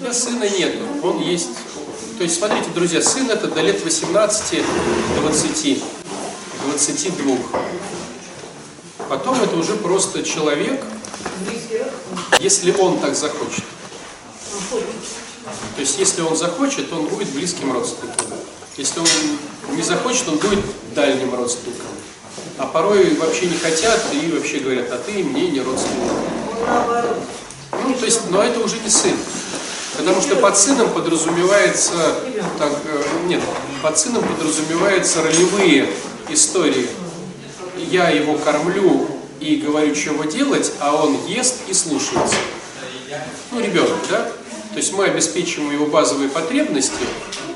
тебя сына нету, он есть. То есть, смотрите, друзья, сын это до лет 18, 20, 22. Потом это уже просто человек, если он так захочет. То есть, если он захочет, он будет близким родственником. Если он не захочет, он будет дальним родственником. А порой вообще не хотят и вообще говорят, а ты мне не родственник. Ну, то есть, но это уже не сын. Потому что под сыном подразумевается, так, э, нет, под сыном подразумеваются ролевые истории. Я его кормлю и говорю, чего делать, а он ест и слушается. Ну, ребенок, да? То есть мы обеспечиваем его базовые потребности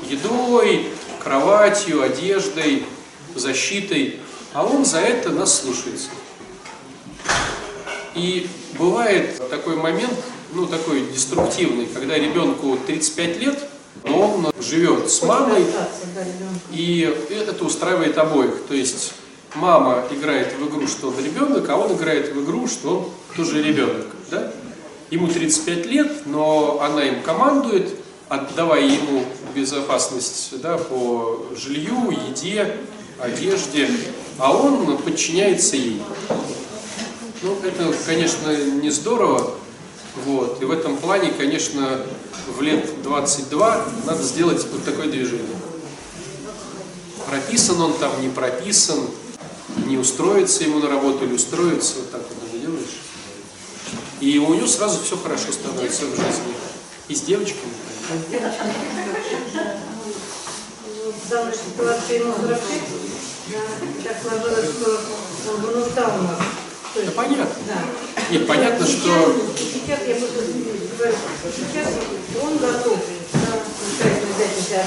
едой, кроватью, одеждой, защитой, а он за это нас слушается. И бывает такой момент, ну такой деструктивный, когда ребенку 35 лет, но он живет с мамой, и это устраивает обоих. То есть мама играет в игру, что он ребенок, а он играет в игру, что он тоже ребенок. Да? Ему 35 лет, но она им командует, отдавая ему безопасность да, по жилью, еде, одежде, а он подчиняется ей. Ну, это, конечно, не здорово, вот, и в этом плане, конечно, в лет 22 надо сделать вот такое движение. Прописан он там, не прописан, не устроится ему на работу или устроится, вот так вот делаешь. И у него сразу все хорошо становится в жизни. И с девочками. В данной ситуации ему 46, так сложилось, что он вынуждал нас. Да понятно. да. Нет, понятно, что Сейчас я просто сейчас он готов да,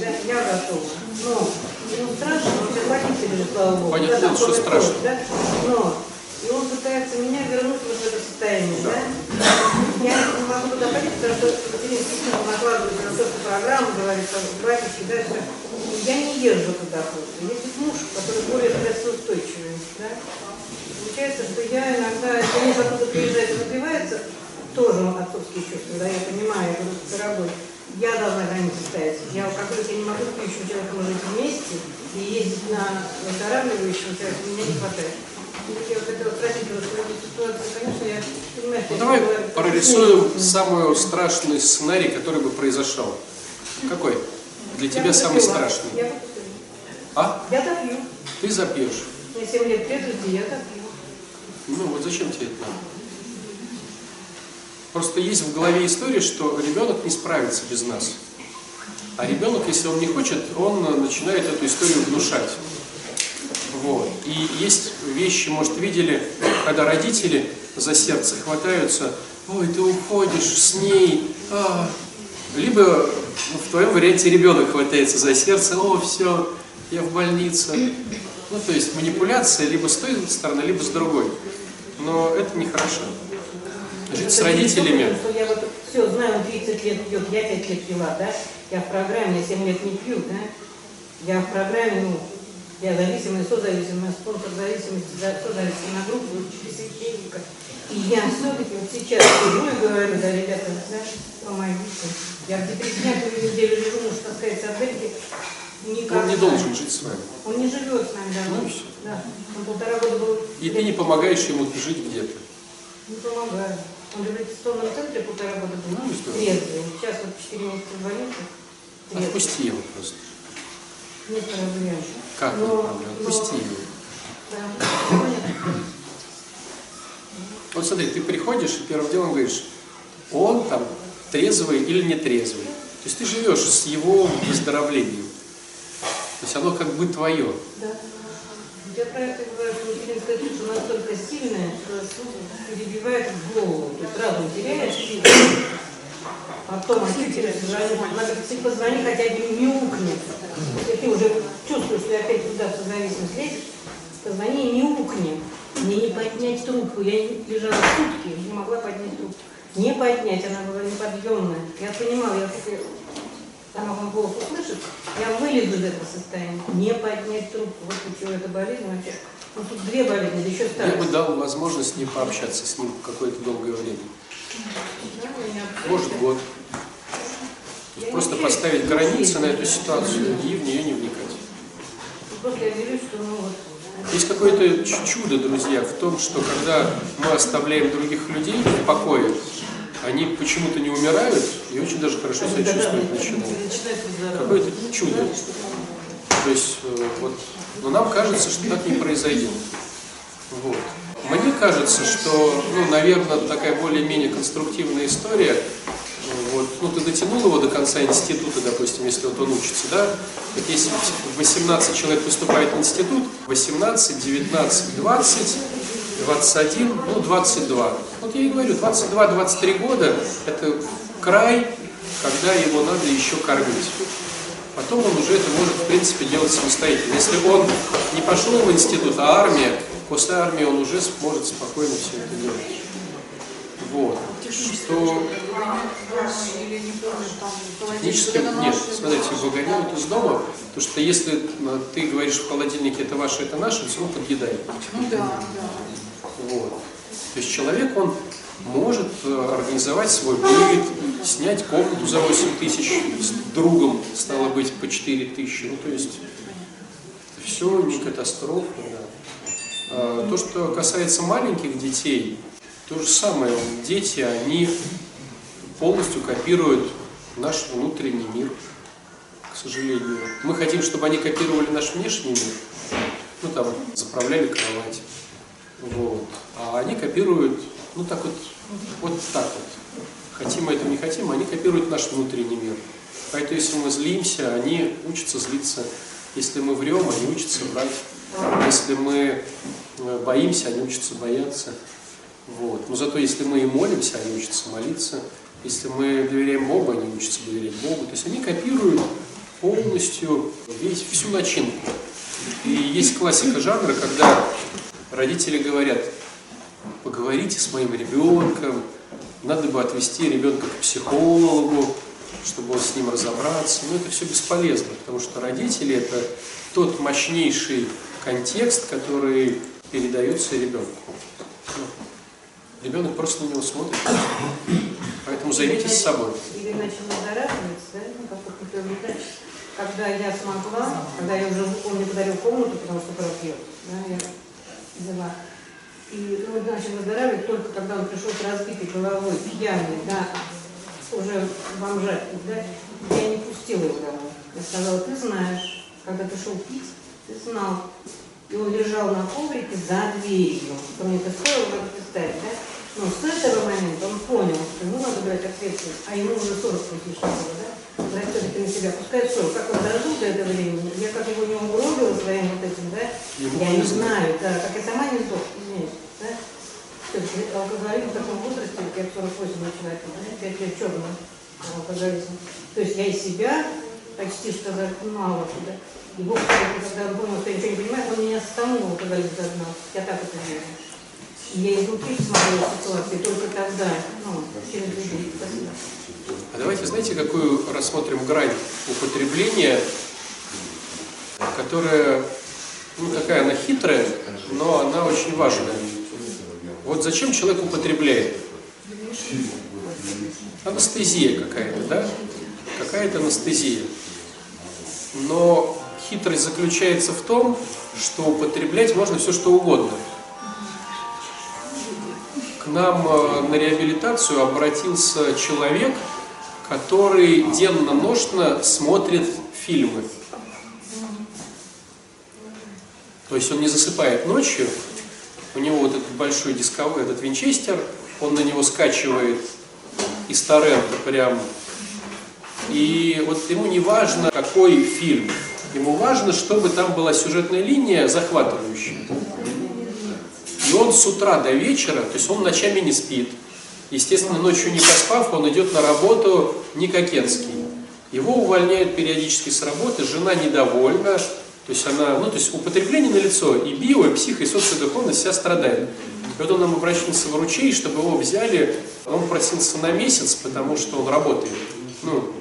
да, я готова. Но ему страшно, он сейчас водитель уже, слава Богу. Понятно, да, что страшно. Да? Но и он пытается меня вернуть вот в это состояние, да? Я не могу туда ходить, потому что Екатерина Письмова накладывает на то, что программа говорит, батюшки, да, что я не езжу туда просто. Есть муж, который более стрессоустойчивый, да? Получается, что я иногда, если муж оттуда приезжает и напивается, тоже отцовские чувства, да, я понимаю, я говорю, дорогой, я должна границы ставить. Я, говорится, я не могу с пьющим человеком жить вместе и ездить на выздоравливающем человеке, меня не хватает. Вот я вот хотела спросить вас, в этой ситуации, конечно, я понимаю, что Ну, давай говорю, прорисуем самый страшный сценарий, который бы произошел. Какой? Для Я тебя самый страшный. Я допила. А? Я допью. Ты запьешь. Мне 7 лет трезвости, допью. Ну вот зачем тебе это надо? Просто есть в голове история, что ребенок не справится без нас. А ребенок, если он не хочет, он начинает эту историю внушать. Вот. И есть вещи, может, видели, когда родители за сердце хватаются, ой, ты уходишь с ней, а». либо в твоем варианте ребенок хватается за сердце, о, все, я в больнице. Ну, то есть манипуляция либо с той стороны, либо с другой. Но это нехорошо. Жить с Это не родителями. только, что я вот все знаю, он 30 лет пьет, я 5 лет пила, да? Я в программе, я 7 лет не пью, да? Я в программе, ну, я зависимый, созависимый, спонсор зависимости, за- созависимый на группу, учитель священника. И я все-таки вот сейчас сижу и говорю, да, ребята, да, помогите. Я в депрессняковую неделю лежу, можно сказать, с Адельки. Никак Он не должен жить с вами. Он не живет с нами давно. Ну и всё. Да. Он полтора года был... И ты не помогаешь ему жить где-то. Не помогаю. Он в реабилитационном центре полтора года был Ну, здорово. трезвый. Сейчас вот 4 месяца в больнице. Трезвый. Отпусти его просто. Нет проблем. Как не Но- проблем? Отпусти но- его. Да. Вот смотри, ты приходишь и первым делом говоришь, он там трезвый или не трезвый. То есть ты живешь с его выздоровлением. То есть оно как бы твое. Да. Я про это говорю, что материнская душа настолько сильная, что перебивает в голову. То есть разум теряет силу. Потом звонит, надо ты позвони, хотя бы мяукнет. Если ты уже чувствуешь, что опять туда в зависимость лезешь, позвони и мяукни. Мне не поднять трубку. Я не- лежала сутки, не могла поднять трубку. Не поднять, она была неподъемная. Я понимала, я она вам голос услышит, я вылезу из этого состояния. Не поднять трубку. Вот почему эта болезнь вообще. Ну тут две болезни, да еще Я бы старость. дал возможность не пообщаться с ним какое-то долгое время. Да, Может год. просто вообще поставить границы на эту да. ситуацию и в нее не вникать. Просто я делюсь, что ну вот... Есть какое-то чудо, друзья, в том, что когда мы оставляем других людей в покое, они почему-то не умирают и очень даже хорошо себя чувствовать начинают. Какое-то чудо. То есть, э, вот, но нам кажется, что так не произойдет. Вот. Мне кажется, что, ну, наверное, такая более-менее конструктивная история, вот, ну, ты дотянул его до конца института, допустим, если вот он учится, да, так если 18 человек поступает в институт, 18, 19, 20, 21, ну, 22. Вот я и говорю, 22-23 года – это край, когда его надо еще кормить. Потом он уже это может, в принципе, делать самостоятельно. Если он не пошел в институт, а армия, после армии он уже сможет спокойно все это делать. Вот. Что технически, нет, смотрите, выгоняют из дома, потому что если э, ты говоришь в холодильнике, это ваше, это наше, все равно подъедает. Ну да, да. Вот. То есть человек, он может э, организовать свой быт, снять комнату за 8 тысяч, с другом, стало быть, по 4 тысячи. Ну, то есть, все не катастрофа, да. А, То, что касается маленьких детей, то же самое. Дети, они полностью копируют наш внутренний мир, к сожалению. Мы хотим, чтобы они копировали наш внешний мир, ну там, заправляли кровать. Вот. А они копируют, ну так вот, вот так вот. Хотим мы этого, не хотим, они копируют наш внутренний мир. Поэтому если мы злимся, они учатся злиться. Если мы врем, они учатся врать. Если мы э, боимся, они учатся бояться. Вот. Но зато если мы и молимся, они учатся молиться. Если мы доверяем Богу, они учатся доверять Богу. То есть они копируют полностью весь, всю начинку. И есть классика жанра, когда родители говорят, поговорите с моим ребенком, надо бы отвести ребенка к психологу, чтобы он с ним разобраться. Но это все бесполезно, потому что родители – это тот мощнейший контекст, который передается ребенку. Ну, Ребенок просто на него смотрит. Поэтому займитесь собой. Или начал выздоравливать, да, ну, как вот например, да, когда я смогла, когда я уже, он мне подарил комнату, потому что пропьет, да, я взяла. И он начал выздоравливать только когда он пришел с разбитой головой, пьяный, да, уже бомжать, да, я не пустила его домой. Я сказала, ты знаешь, когда ты шел пить, ты знал. И он лежал на коврике за дверью. Что мне это стоило уже представить, да? Но с этого момента он понял, что ему надо брать ответственность, а ему уже 40 почти что было, да? Брать все-таки на себя, пускай 40. Как он дожил до этого времени, я как его не угробила своим вот этим, да? Ему я не знаю, да, как я сама не сдох, извиняюсь, да? Алкоголизм в таком возрасте, как я в 48 начала, да? 5 лет черного алкоголизма. То есть я и себя почти что загнала туда. И Бог, когда понял, что я ничего не понимаю, он меня самого алкоголизм загнал. Я так это делаю. Я изнутри смотрела ситуацию, только тогда, ну, через людей. Спасибо. А давайте, знаете, какую рассмотрим грань употребления, которая, ну, какая она хитрая, но она очень важная. Вот зачем человек употребляет? Анестезия какая-то, да? Какая-то анестезия. Но хитрость заключается в том, что употреблять можно все что угодно. К нам э, на реабилитацию обратился человек, который денно-ношно смотрит фильмы. То есть он не засыпает ночью, у него вот этот большой дисковый, этот винчестер, он на него скачивает из торрента прям. И вот ему не важно, какой фильм. Ему важно, чтобы там была сюжетная линия захватывающая. И он с утра до вечера, то есть он ночами не спит. Естественно, ночью не поспав, он идет на работу не кокетский. Его увольняют периодически с работы, жена недовольна, то есть она, ну то есть употребление на лицо и био, и психо, и социодуховность вся страдает. И вот он нам обращался в ручей, чтобы его взяли, он просился на месяц, потому что он работает, ну,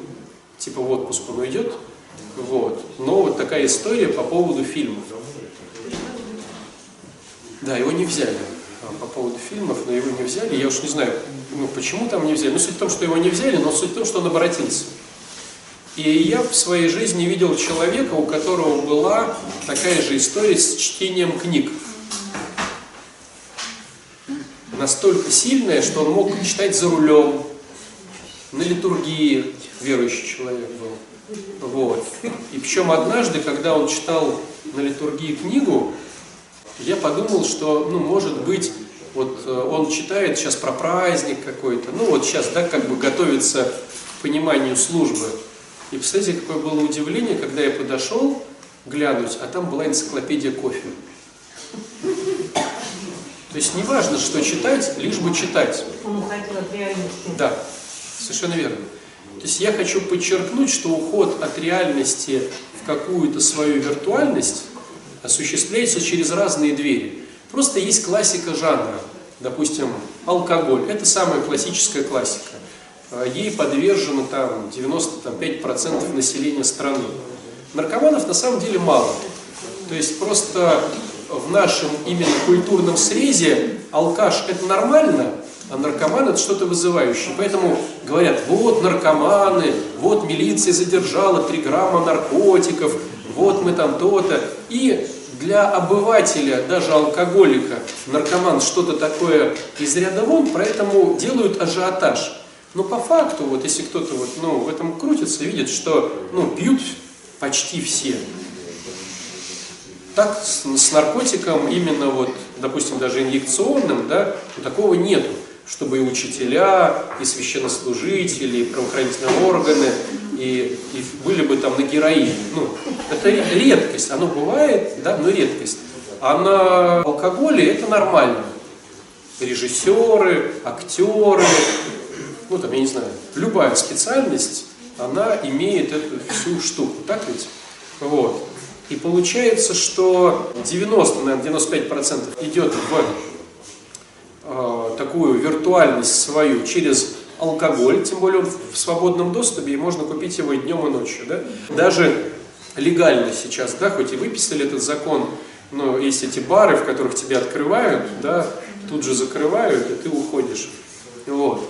типа в отпуск он уйдет, вот. Но вот такая история по поводу фильмов. Да, его не взяли а, по поводу фильмов, но его не взяли. Я уж не знаю, ну, почему там не взяли. Ну, суть в том, что его не взяли, но суть в том, что он обратился. И я в своей жизни видел человека, у которого была такая же история с чтением книг. Настолько сильная, что он мог читать за рулем, на литургии верующий человек был. Вот. И причем однажды, когда он читал на литургии книгу, я подумал, что, ну, может быть, вот э, он читает сейчас про праздник какой-то, ну вот сейчас, да, как бы готовится к пониманию службы. И представляете, какое было удивление, когда я подошел глянуть, а там была энциклопедия кофе. То есть не важно, что читать, лишь бы читать. Он уходил от реальности. Да, совершенно верно. То есть я хочу подчеркнуть, что уход от реальности в какую-то свою виртуальность осуществляется через разные двери. Просто есть классика жанра. Допустим, алкоголь. Это самая классическая классика. А, ей подвержено там 95% населения страны. Наркоманов на самом деле мало. То есть просто в нашем именно культурном срезе алкаш это нормально, а наркоман это что-то вызывающее. Поэтому говорят, вот наркоманы, вот милиция задержала 3 грамма наркотиков, вот мы там то-то. И для обывателя, даже алкоголика, наркоман что-то такое из ряда вон, поэтому делают ажиотаж. Но по факту, вот если кто-то вот, ну, в этом крутится, видит, что ну, пьют почти все. Так с, с наркотиком именно вот, допустим, даже инъекционным, да, такого нету чтобы и учителя, и священнослужители, и правоохранительные органы, и, и были бы там на героине. Ну, это редкость, оно бывает, да, но редкость. А на алкоголе это нормально. Режиссеры, актеры, ну там, я не знаю, любая специальность, она имеет эту всю штуку, так ведь? Вот. И получается, что 90, наверное, 95% идет в такую виртуальность свою через алкоголь, тем более в свободном доступе, и можно купить его и днем, и ночью. Да? Даже легально сейчас, да, хоть и выписали этот закон, но есть эти бары, в которых тебя открывают, да, тут же закрывают, и ты уходишь. Вот.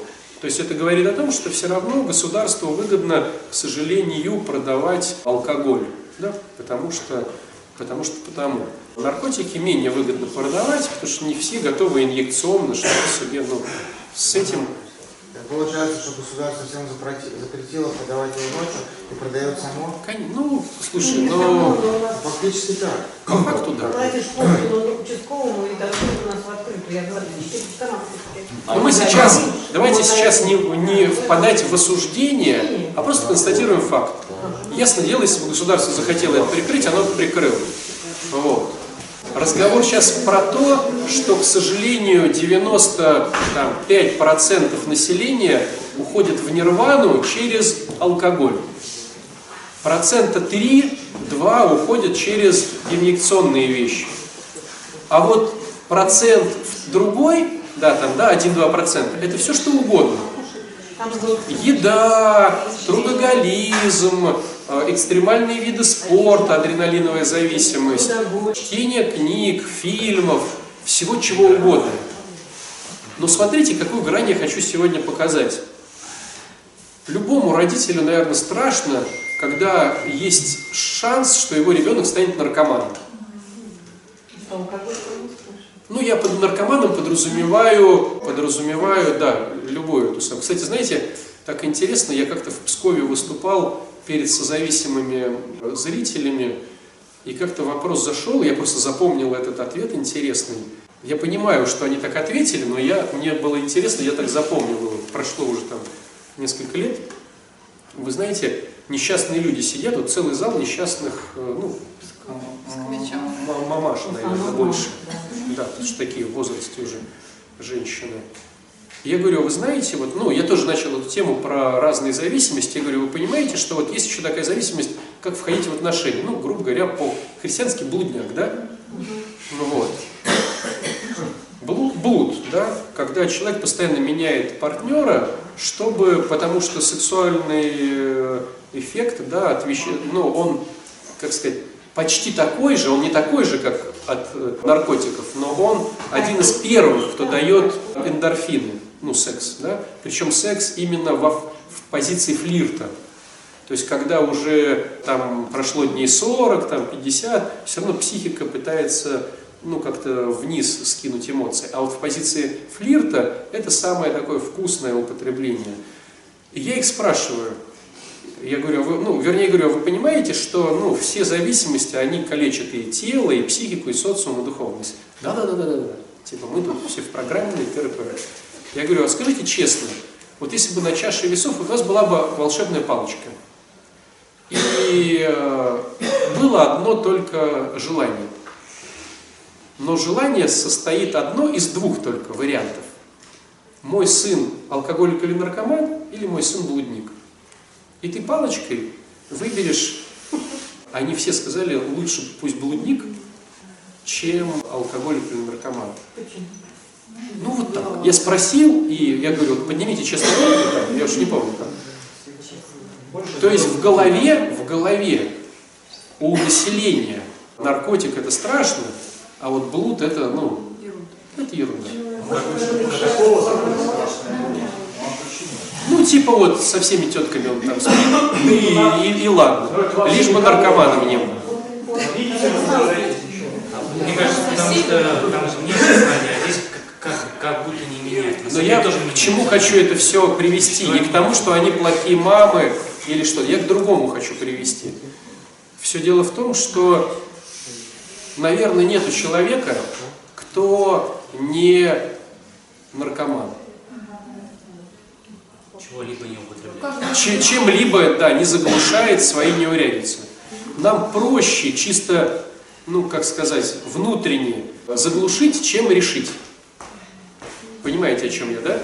То есть это говорит о том, что все равно государству выгодно, к сожалению, продавать алкоголь. Да? Потому что, потому что потому. Наркотики менее выгодно продавать, потому что не все готовы инъекционно что-то себе, ну, с этим Получается, что государство всем запретило продавать его ночью и продает само? Ну, слушай, но... Фактически так. По факту, да. Платишь комнату участковому и у нас в открытую. Я говорю, а мы сейчас, давайте сейчас не, не впадать в осуждение, а просто констатируем факт. Ясно дело, если бы государство захотело это прикрыть, оно бы прикрыло. Вот. Разговор сейчас про то, что, к сожалению, 95% населения уходит в нирвану через алкоголь. Процента 3-2 уходят через инъекционные вещи. А вот процент другой, да, там, да, 1-2%, это все что угодно. Еда, трудоголизм, Э, экстремальные виды спорта, адреналиновая зависимость, чтение книг, фильмов, всего чего угодно. Но смотрите, какую грань я хочу сегодня показать. Любому родителю, наверное, страшно, когда есть шанс, что его ребенок станет наркоманом. Ну, я под наркоманом подразумеваю, подразумеваю, да, любую эту самую. Кстати, знаете, так интересно, я как-то в Пскове выступал перед созависимыми зрителями, и как-то вопрос зашел, я просто запомнил этот ответ интересный. Я понимаю, что они так ответили, но я, мне было интересно, я так запомнил, прошло уже там несколько лет. Вы знаете, несчастные люди сидят, вот целый зал несчастных, э, ну, мамаш, наверное, больше. Да, потому что такие в возрасте уже женщины. Я говорю, «А вы знаете, вот, ну, я тоже начал эту тему про разные зависимости. Я говорю, вы понимаете, что вот есть еще такая зависимость, как входить в отношения. Ну, грубо говоря, по-христиански блудняк, да? Ну вот. Блуд, блуд, да, когда человек постоянно меняет партнера, чтобы, потому что сексуальный э, эффект, да, от вещей, ну, он, как сказать, почти такой же, он не такой же, как от э, наркотиков, но он один из первых, кто дает эндорфины ну, секс, да, причем секс именно во, в позиции флирта. То есть, когда уже там прошло дней 40, там 50, все равно психика пытается ну, как-то вниз скинуть эмоции. А вот в позиции флирта это самое такое вкусное употребление. И я их спрашиваю, я говорю, вы, ну, вернее говорю, вы понимаете, что ну, все зависимости, они калечат и тело, и психику, и социум, и духовность. Да, да, да, да, да, да. Типа мы тут все в программе, и т.р. Я говорю, а скажите честно, вот если бы на чаше весов у вас была бы волшебная палочка, и э, было одно только желание. Но желание состоит одно из двух только вариантов. Мой сын алкоголик или наркоман, или мой сын блудник. И ты палочкой выберешь, они все сказали, лучше пусть блудник, чем алкоголик или наркоман. Почему? Ну вот так. Я спросил, и я говорю, вот поднимите честно руку, я уж не помню как. То есть в голове, в голове у населения наркотик это страшно, а вот блуд это, ну, это ерунда. Ну, типа вот со всеми тетками он там спит, и, и, и ладно. Лишь бы наркоманом не был. Мне кажется, потому что там же знание, а здесь как, как, как будто не меняет. Но я тоже к чему хочу это все привести? Не к тому, что они плохие мамы или что. Я к другому хочу привести. Все дело в том, что, наверное, нету человека, кто не наркоман. Чего-либо не употребляет. Че- Чем-либо, да, не заглушает свои неурядицы. Нам проще чисто, ну, как сказать, внутренне заглушить, чем решить. Понимаете, о чем я, да?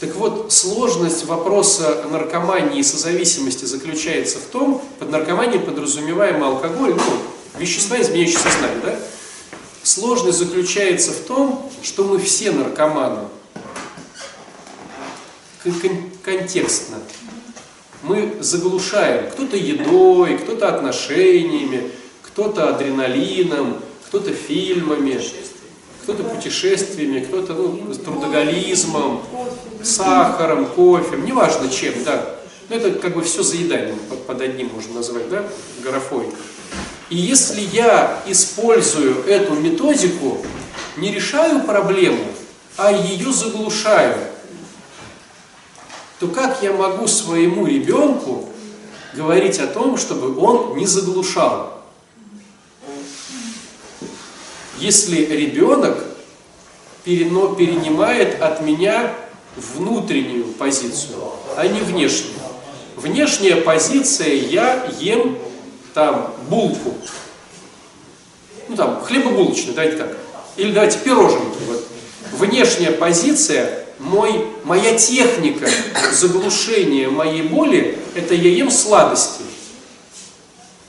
Так вот, сложность вопроса наркомании и созависимости заключается в том, под наркоманией подразумеваем алкоголь, ну, вещества, изменяющие сознание, да? Сложность заключается в том, что мы все наркоманы. Кон- кон- Контекстно. Мы заглушаем кто-то едой, кто-то отношениями, кто-то адреналином, кто-то фильмами, кто-то путешествиями, кто-то ну, трудоголизмом, сахаром, кофе, неважно чем, да. Но это как бы все заеданием под, под одним можно назвать, да, графой. И если я использую эту методику, не решаю проблему, а ее заглушаю, то как я могу своему ребенку говорить о том, чтобы он не заглушал? Если ребенок перенимает от меня внутреннюю позицию, а не внешнюю. Внешняя позиция я ем там булку. Ну там хлебобулочную, давайте так. Или давайте пироженки. Вот. Внешняя позиция, мой, моя техника заглушения моей боли, это я ем сладости.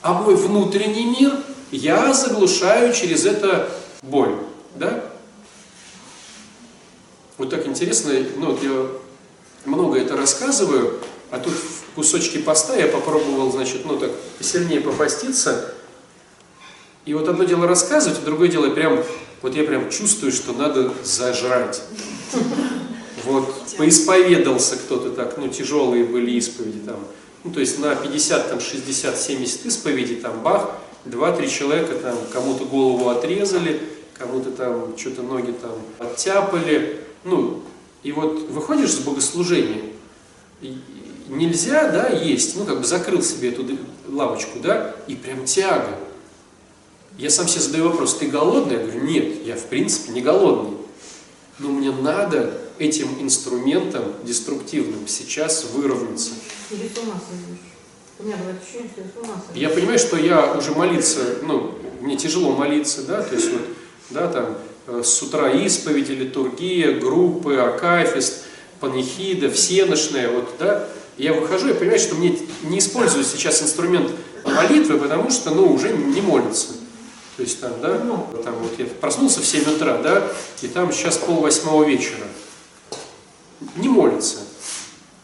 А мой внутренний мир я заглушаю через это боль. Да? Вот так интересно, ну вот я много это рассказываю, а тут в кусочке поста я попробовал, значит, ну так сильнее попаститься. И вот одно дело рассказывать, а другое дело прям, вот я прям чувствую, что надо зажрать. Вот, поисповедался кто-то так, ну, тяжелые были исповеди там. Ну, то есть на 50, там, 60, 70 исповедей, там, бах, 2-3 человека там кому-то голову отрезали, кому-то там что-то ноги там оттяпали. Ну, и вот выходишь с богослужения, нельзя, да, есть, ну, как бы закрыл себе эту лавочку, да, и прям тяга. Я сам себе задаю вопрос, ты голодный? Я говорю, нет, я в принципе не голодный. Но мне надо этим инструментом деструктивным сейчас выровняться. Или с ума. У меня было ощущение, что я с ума. Я понимаю, что я уже молиться, ну, мне тяжело молиться, да, то есть вот, да, там, э, с утра исповеди, литургия, группы, акафист, панихида, всеношная, вот, да, я выхожу, я понимаю, что мне не используют сейчас инструмент молитвы, потому что, ну, уже не молится. То есть там, да, там вот я проснулся в 7 утра, да, и там сейчас пол восьмого вечера. Не молится.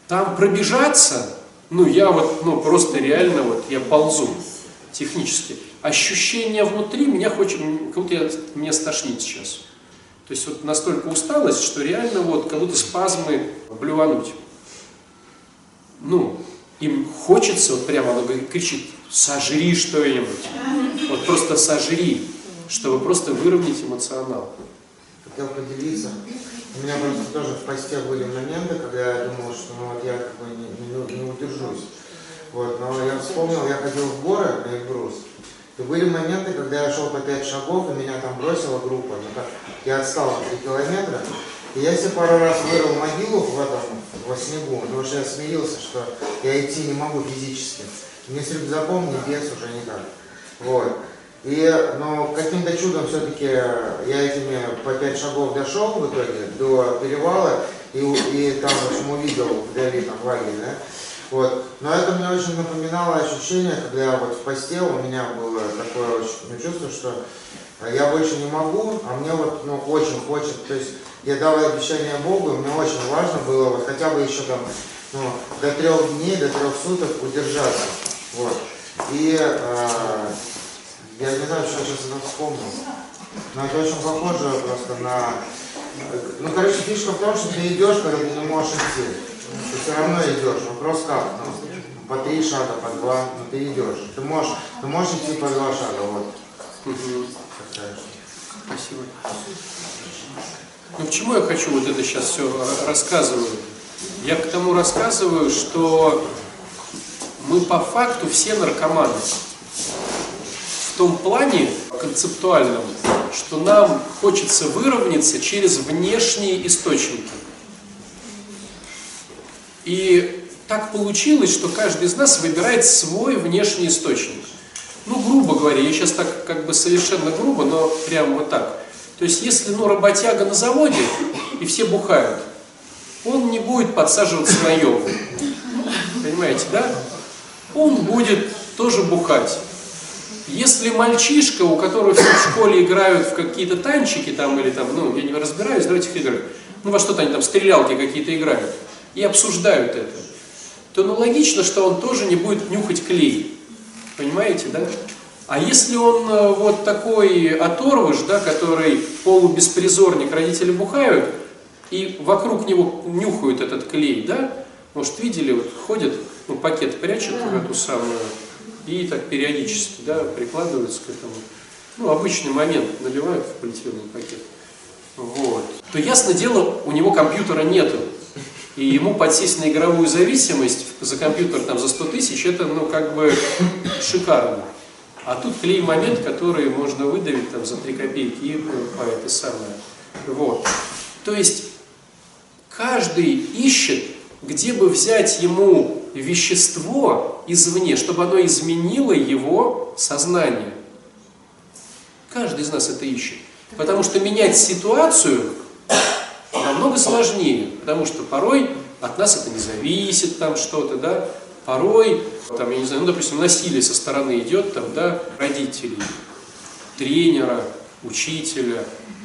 Там пробежаться, ну я вот, ну просто реально вот, я ползу технически. Ощущение внутри меня хочет, как будто я, меня стошнит сейчас. То есть вот настолько усталость, что реально вот как будто спазмы блювануть. Ну, им хочется, вот прямо оно кричит, сожри что-нибудь. Вот просто сожри, чтобы просто выровнять эмоционал. Хотел поделиться. У меня просто тоже в посте были моменты, когда я думал, что ну, вот я как бы не, не, не удержусь. Вот, но я вспомнил, я ходил в горы на Эльбрус. И были моменты, когда я шел по 5 шагов, и меня там бросила группа. Ну, как, я отстал на 3 километра. И я себе пару раз вырыл могилу в этом, во снегу, потому что я смирился, что я идти не могу физически. Ни с рюкзаком, ни без уже никак. Вот. И, но каким-то чудом все-таки я этими по 5 шагов дошел в итоге до перевала и, и там, в общем, увидел вдали там лагерь, да. Вот. Но это мне очень напоминало ощущение, когда я вот в посте, у меня было такое ну, чувство, что я больше не могу, а мне вот ну, очень хочется, то есть я дал обещание Богу, и мне очень важно было вот хотя бы еще там ну, до трех дней, до трех суток удержаться. Вот. И э, я не знаю, что сейчас это вспомнил. Но это очень похоже просто на... Ну, короче, фишка в том, что ты идешь, когда ты не можешь идти. Ты все равно идешь. Вопрос как? Ну, по три шага, по два, но ты идешь. Ты можешь, ты можешь идти по два шага, вот. Спасибо. Ну, к чему я хочу вот это сейчас все рассказываю? Я к тому рассказываю, что мы по факту все наркоманы. В том плане концептуальном, что нам хочется выровняться через внешние источники. И так получилось, что каждый из нас выбирает свой внешний источник. Ну, грубо говоря, я сейчас так как бы совершенно грубо, но прямо вот так. То есть, если ну, работяга на заводе, и все бухают, он не будет подсаживаться на йогу. Понимаете, да? Он будет тоже бухать. Если мальчишка, у которого все в школе играют в какие-то танчики там или там, ну, я не разбираюсь в этих играх, ну, во что-то они там, стрелялки какие-то играют, и обсуждают это, то ну логично, что он тоже не будет нюхать клей. Понимаете, да? А если он э, вот такой оторвыш, да, который полубеспризорник, родители бухают, и вокруг него нюхают этот клей, да, может, видели, вот ходят, ну, пакет прячут в эту самую, и так периодически, да, прикладываются к этому. Ну, обычный момент наливают в полиэтиленовый пакет. Вот. То ясно дело, у него компьютера нету. И ему подсесть на игровую зависимость за компьютер там за 100 тысяч, это ну как бы шикарно. А тут клей момент, который можно выдавить там за 3 копейки и по это самое. Вот. То есть каждый ищет, где бы взять ему вещество извне, чтобы оно изменило его сознание. Каждый из нас это ищет. Потому что менять ситуацию намного сложнее, потому что порой от нас это не зависит, там что-то, да, порой, там, я не знаю, ну, допустим, насилие со стороны идет, там, да, родителей, тренера, учителя,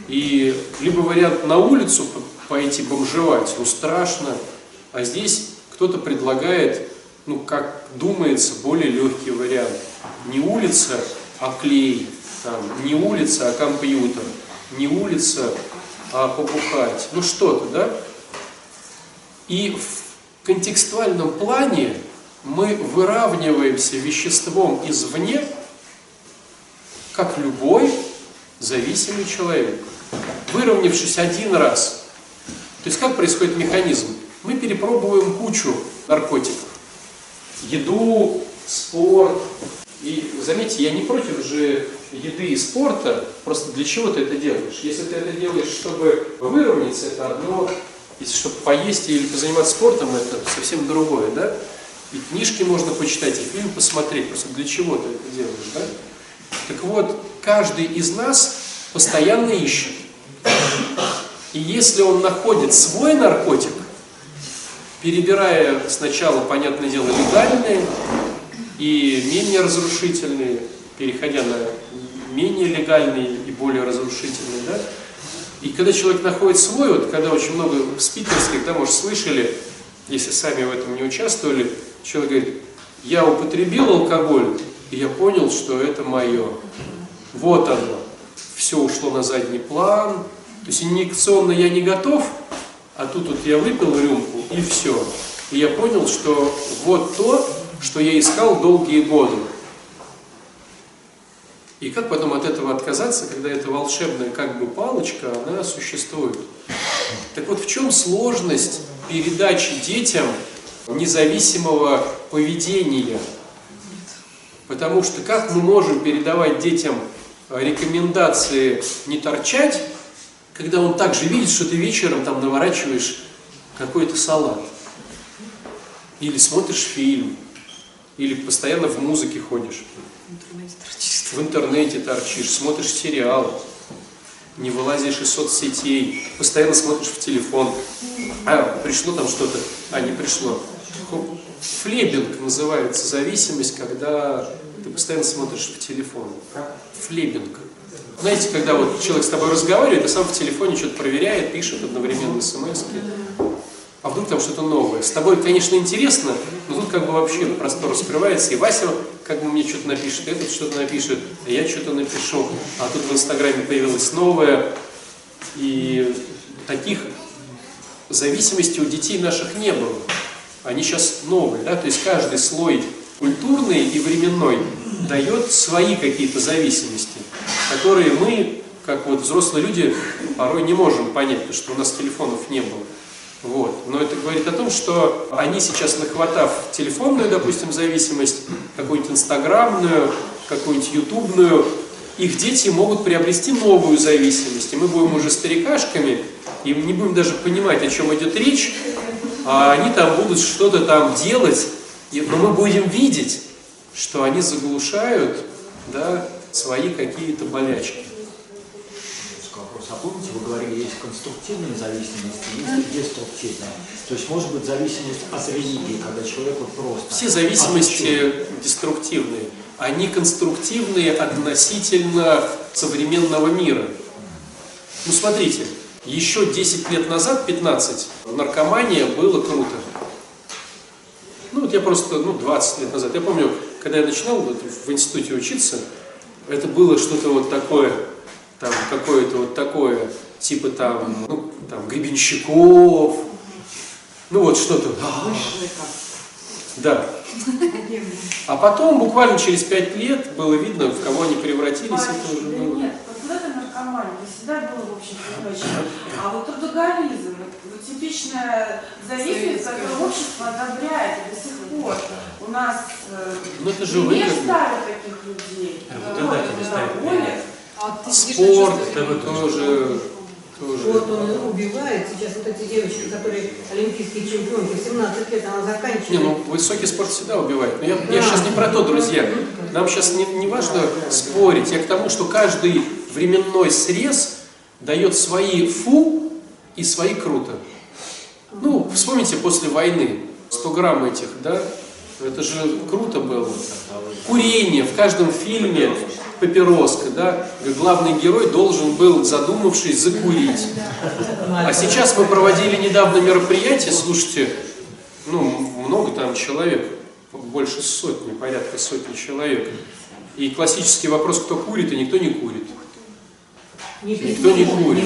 и либо вариант на улицу пойти бомжевать, ну, страшно, а здесь кто-то предлагает, ну, как думается, более легкий вариант. Не улица, а клей, там, не улица, а компьютер, не улица, а побухать, ну что-то, да? И в контекстуальном плане мы выравниваемся веществом извне, как любой зависимый человек. Выровнявшись один раз, то есть как происходит механизм? Мы перепробуем кучу наркотиков. Еду, спорт. И заметьте, я не против же еды и спорта, просто для чего ты это делаешь? Если ты это делаешь, чтобы выровняться, это одно, если чтобы поесть или позаниматься спортом, это совсем другое, да? И книжки можно почитать, и фильм посмотреть, просто для чего ты это делаешь, да? Так вот, каждый из нас постоянно ищет. И если он находит свой наркотик, перебирая сначала, понятное дело, легальные и менее разрушительные, переходя на менее легальные и более разрушительные, да? И когда человек находит свой, вот когда очень много спикерских, да, может, слышали, если сами в этом не участвовали, человек говорит, я употребил алкоголь, и я понял, что это мое. Вот оно. Все ушло на задний план. То есть инъекционно я не готов, а тут вот я выпил рюмку, и все. И я понял, что вот то, что я искал долгие годы. И как потом от этого отказаться, когда эта волшебная как бы палочка, она существует. Так вот, в чем сложность передачи детям независимого поведения? Потому что как мы можем передавать детям рекомендации не торчать, когда он также видит, что ты вечером там наворачиваешь какой-то салат. Или смотришь фильм, или постоянно в музыке ходишь. В интернете торчишь, смотришь сериалы, не вылазишь из соцсетей, постоянно смотришь в телефон. А, пришло там что-то, а, не пришло. Флебинг называется зависимость, когда ты постоянно смотришь в телефон. Флебинг. Знаете, когда вот человек с тобой разговаривает, а сам в телефоне что-то проверяет, пишет одновременно смс а вдруг там что-то новое. С тобой, конечно, интересно, но тут как бы вообще простор раскрывается, и Вася как бы мне что-то напишет, этот что-то напишет, а я что-то напишу, а тут в Инстаграме появилось новое, и таких зависимостей у детей наших не было. Они сейчас новые, да, то есть каждый слой культурный и временной дает свои какие-то зависимости, которые мы, как вот взрослые люди, порой не можем понять, потому что у нас телефонов не было. Вот. Но это говорит о том, что они сейчас, нахватав телефонную, допустим, зависимость, какую-нибудь инстаграмную, какую-нибудь ютубную, их дети могут приобрести новую зависимость. И мы будем уже старикашками, и не будем даже понимать, о чем идет речь, а они там будут что-то там делать, но мы будем видеть, что они заглушают да, свои какие-то болячки помните, вы говорили, есть конструктивная зависимость, есть деструктивная. То есть может быть зависимость от религии, когда человек вот просто... Все зависимости деструктивные. Они конструктивные относительно современного мира. Ну смотрите, еще 10 лет назад, 15, наркомания было круто. Ну вот я просто, ну 20 лет назад, я помню, когда я начинал вот, в институте учиться, это было что-то вот такое, там какое-то вот такое, типа там, ну, там, Гребенщиков, ну вот что-то. Да. А потом, буквально через пять лет, было видно, в кого они превратились. это уже было. Нет, вот это наркомания, всегда было, в общем. А вот трудоголизм, вот типичная зависимость, которую общество одобряет до сих пор. У нас э, ну, это же не ставят таких людей. Работодатели ставят. А Спорт, это тоже, тоже. Вот он убивает сейчас вот эти девочки, которые олимпийские чемпионки, 17 лет она заканчивает. Не, ну высокий спорт всегда убивает. Но я, да. я сейчас не про то, друзья. Нам сейчас не, не важно спорить. Я к тому, что каждый временной срез дает свои фу и свои круто. Ну, вспомните после войны, 100 грамм этих, да? Это же круто было. Курение в каждом фильме папироска, да, главный герой должен был, задумавшись, закурить. А сейчас мы проводили недавно мероприятие, слушайте, ну, много там человек, больше сотни, порядка сотни человек. И классический вопрос, кто курит, и никто не курит. Никто не курит.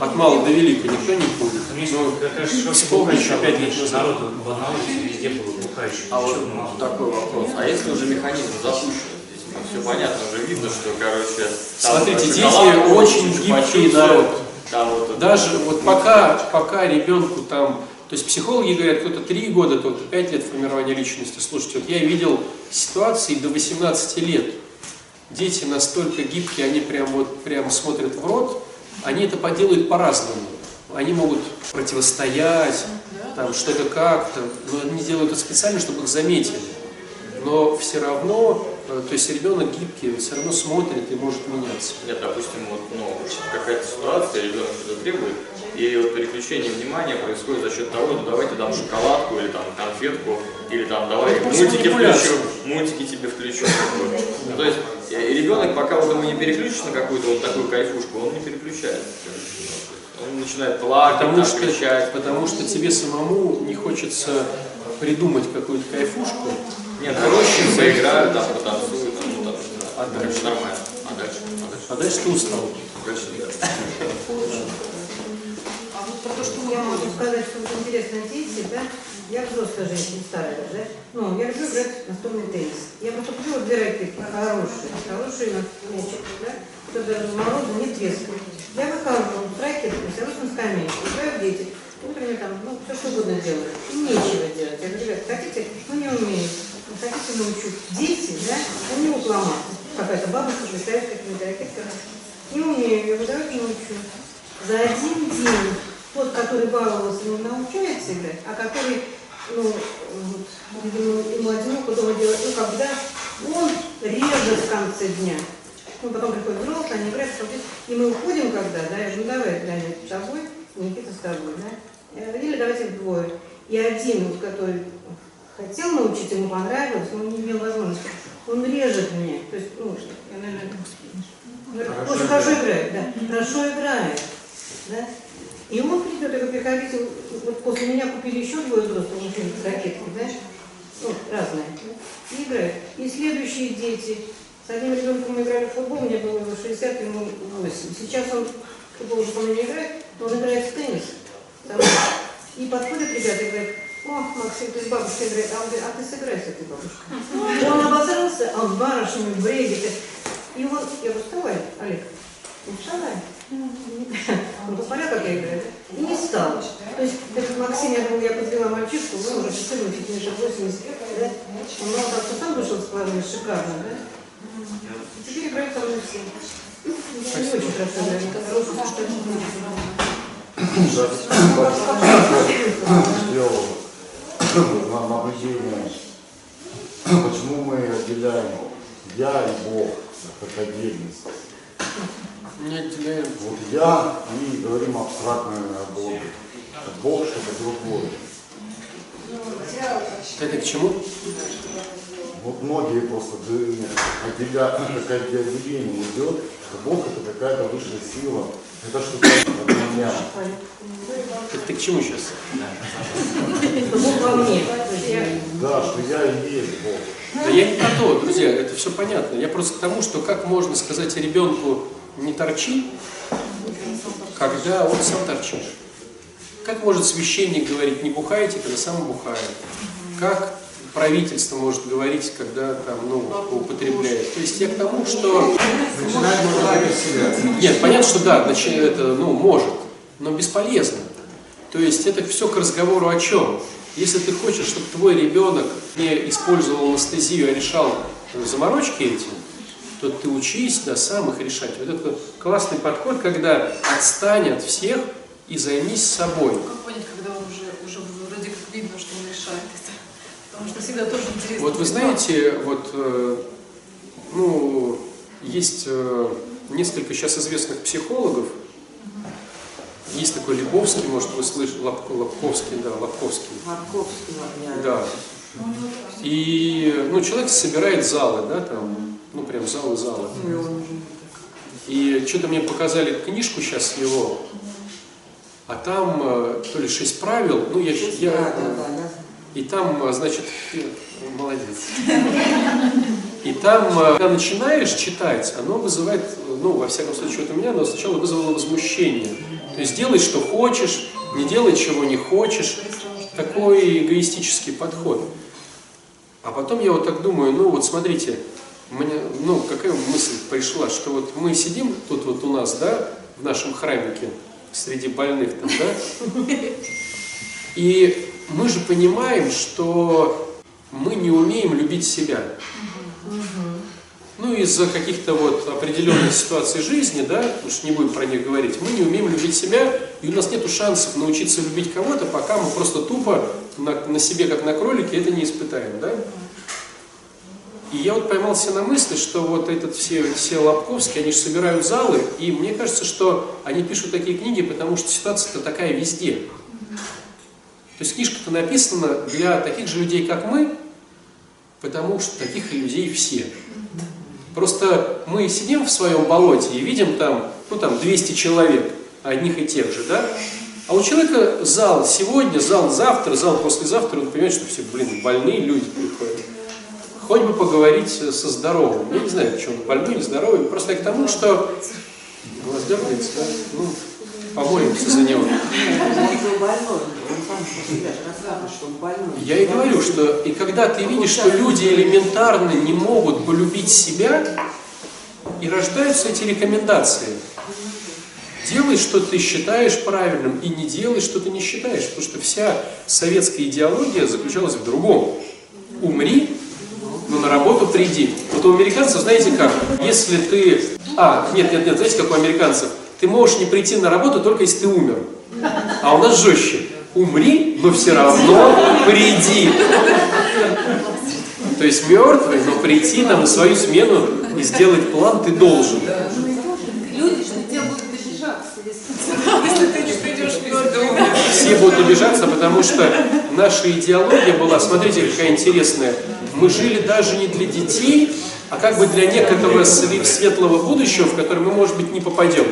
От мала до велика никто не курит. Ну, вспомнишь опять лет. Народ банал, везде было бухающий. А вот такой вопрос. А если уже механизм запущен? все понятно, уже видно, что, короче... Смотрите, дети очень гибкий народ. Там вот Даже вот пока, пока ребенку там... То есть психологи говорят, кто-то 3 года, кто-то 5 лет формирования личности. Слушайте, вот я видел ситуации до 18 лет. Дети настолько гибкие, они прям вот прям смотрят в рот, они это поделают по-разному. Они могут противостоять, там что-то как-то, но они делают это специально, чтобы их заметили. Но все равно Э, то есть ребенок гибкий, все равно смотрит и может меняться. Нет, допустим, вот, ну, какая-то ситуация, ребенок что-то требует, и вот переключение внимания происходит за счет того, ну давайте дам шоколадку или там конфетку, или там давай ну, мультики включу, мультики тебе включу. То есть ребенок, пока вот ему не переключишь на какую-то вот такую кайфушку, он не переключается. Он начинает плакать, потому что, кричать. Потому что тебе самому не хочется придумать какую-то кайфушку, нет, проще поиграют, там, потанцуют, там, ну, там, а дальше нормально. А дальше? А дальше? А дальше ты устал. Дальше нет. Про то, я могу сказать, что вот интересная тема, да, я взрослая женщина, старая, да, ну, я люблю играть настольный теннис. Я просто купила две ракетки хорошие, хорошие мячик, да, что даже мороза не трескает. Я выхожу с ракеткой, сажусь на скамейку, играю дети, например, там, ну, все что угодно делаю, и нечего делать. Я говорю, ребят, хотите, ну, не умею, хотите, научу. Дети, да, они могут ломаться. Какая-то бабушка представляет какими-то ракетками. Не умею, я говорю, давайте научу. За один день тот, который баловался, не научается играть, а который, ну, вот, видимо, ему одиноко дома делать, ну, когда он режет в конце дня. Ну, потом приходит взрослый, они играют, и мы уходим когда, да, я говорю, ну, давай, Леонид, с тобой, Никита с тобой, да. Или давайте вдвое. И один, вот, который хотел научить, ему понравилось, но он не имел возможности. Он режет меня. То есть, ну, я, наверное, Хорошо очень хорошо играет, да. Хорошо играет. Да? И он придет, я говорю, приходите, вот после меня купили еще двое взрослых мужчин с ракеткой, знаешь, ну, разные, и играют. И следующие дети, с одним ребенком мы играли в футбол, мне было 60, ему 8. Сейчас он футбол уже, по-моему, не играет, но он играет в теннис. Там. И подходят ребята и говорят, о, Максим, ты с бабушкой играешь, а он говорит, а ты сыграй с этой бабушкой. Он обосрался, а он с барышнями бредит. И он, я говорю, вставай, Олег, вставай. Он посмотрел, как я играю, и не стал. То есть, этот Максим, я думаю, я подвела мальчишку, ну, уже 14, мне же 80, да? Он мало того, что сам вышел с половиной, шикарно, да? И теперь играют со мной все. Я не очень хорошо играю, это хорошо, что сделал на наблюдение, почему мы отделяем я и Бог как отдельность. Не отделяем. Вот я и говорим абстрактно о Боге. А Бог что-то другое. Это к чему? Вот многие просто отделяют, как отделение идет, что Бог это какая-то высшая сила. Это что-то от меня. Это ты к чему сейчас? Бог во мне. Да, что я и есть Бог. Да я не про то, друзья, это все понятно. Я просто к тому, что как можно сказать ребенку не торчи, когда он сам торчит. Как может священник говорить не бухайте, когда сам бухает? Как правительство может говорить, когда там, ну, употребляет? То есть я к тому, что... Нет, понятно, что да, это, ну, может, но бесполезно. То есть это все к разговору о чем? Если ты хочешь, чтобы твой ребенок не использовал анестезию, а решал заморочки эти, то ты учись да, сам их решать. Вот это классный подход, когда отстань от всех и займись собой. Как понять, когда он уже, уже вроде как видно, что он решает это? Потому что всегда тоже интересно. Вот вы знаете, вот, э, ну, есть э, несколько сейчас известных психологов. Есть такой Лебовский, может, вы слышали, Лап- Лапковский, да, Лапковский. Марковский, я Да. И, ну, человек собирает залы, да, там, ну, прям залы, залы. И что-то мне показали книжку сейчас его, а там э, то ли шесть правил, ну, я, я, и там, э, значит, молодец. И там, э, когда начинаешь читать, оно вызывает, ну, во всяком случае, вот у меня, оно сначала вызвало возмущение. То есть делай, что хочешь, не делай, чего не хочешь. Такой эгоистический подход. А потом я вот так думаю, ну вот смотрите, мне, ну какая мысль пришла, что вот мы сидим тут вот у нас, да, в нашем храмике, среди больных там, да, и мы же понимаем, что мы не умеем любить себя. Ну, из-за каких-то вот определенных ситуаций жизни, да, уж не будем про них говорить, мы не умеем любить себя, и у нас нет шансов научиться любить кого-то, пока мы просто тупо на, на себе, как на кролике, это не испытаем, да. И я вот поймался на мысли, что вот этот все, все Лобковские, они же собирают залы, и мне кажется, что они пишут такие книги, потому что ситуация-то такая везде. То есть книжка-то написана для таких же людей, как мы, потому что таких людей все. Просто мы сидим в своем болоте и видим там, ну там 200 человек, одних и тех же, да? А у человека зал сегодня, зал завтра, зал послезавтра, он понимает, что все, блин, больные люди приходят. Хоть бы поговорить со здоровым. Я не знаю, почему он больной или здоровый, просто я к тому, что... Вас дергается, да? Ну, Помолимся за него. Я и говорю, что и когда ты видишь, что люди элементарно не могут полюбить себя, и рождаются эти рекомендации. Делай, что ты считаешь правильным, и не делай, что ты не считаешь. Потому что вся советская идеология заключалась в другом. Умри, но на работу приди. Вот у американцев, знаете как, если ты... А, нет, нет, нет, знаете, как у американцев? Ты можешь не прийти на работу, только если ты умер. А у нас жестче. Умри, но все равно приди. То есть мертвый, но прийти там на свою смену и сделать план ты должен. Люди на тебя будут обижаться, если ты не придешь. Все будут обижаться, потому что наша идеология была, смотрите, какая интересная. Мы жили даже не для детей, а как бы для некоторого светлого будущего, в которое мы, может быть, не попадем.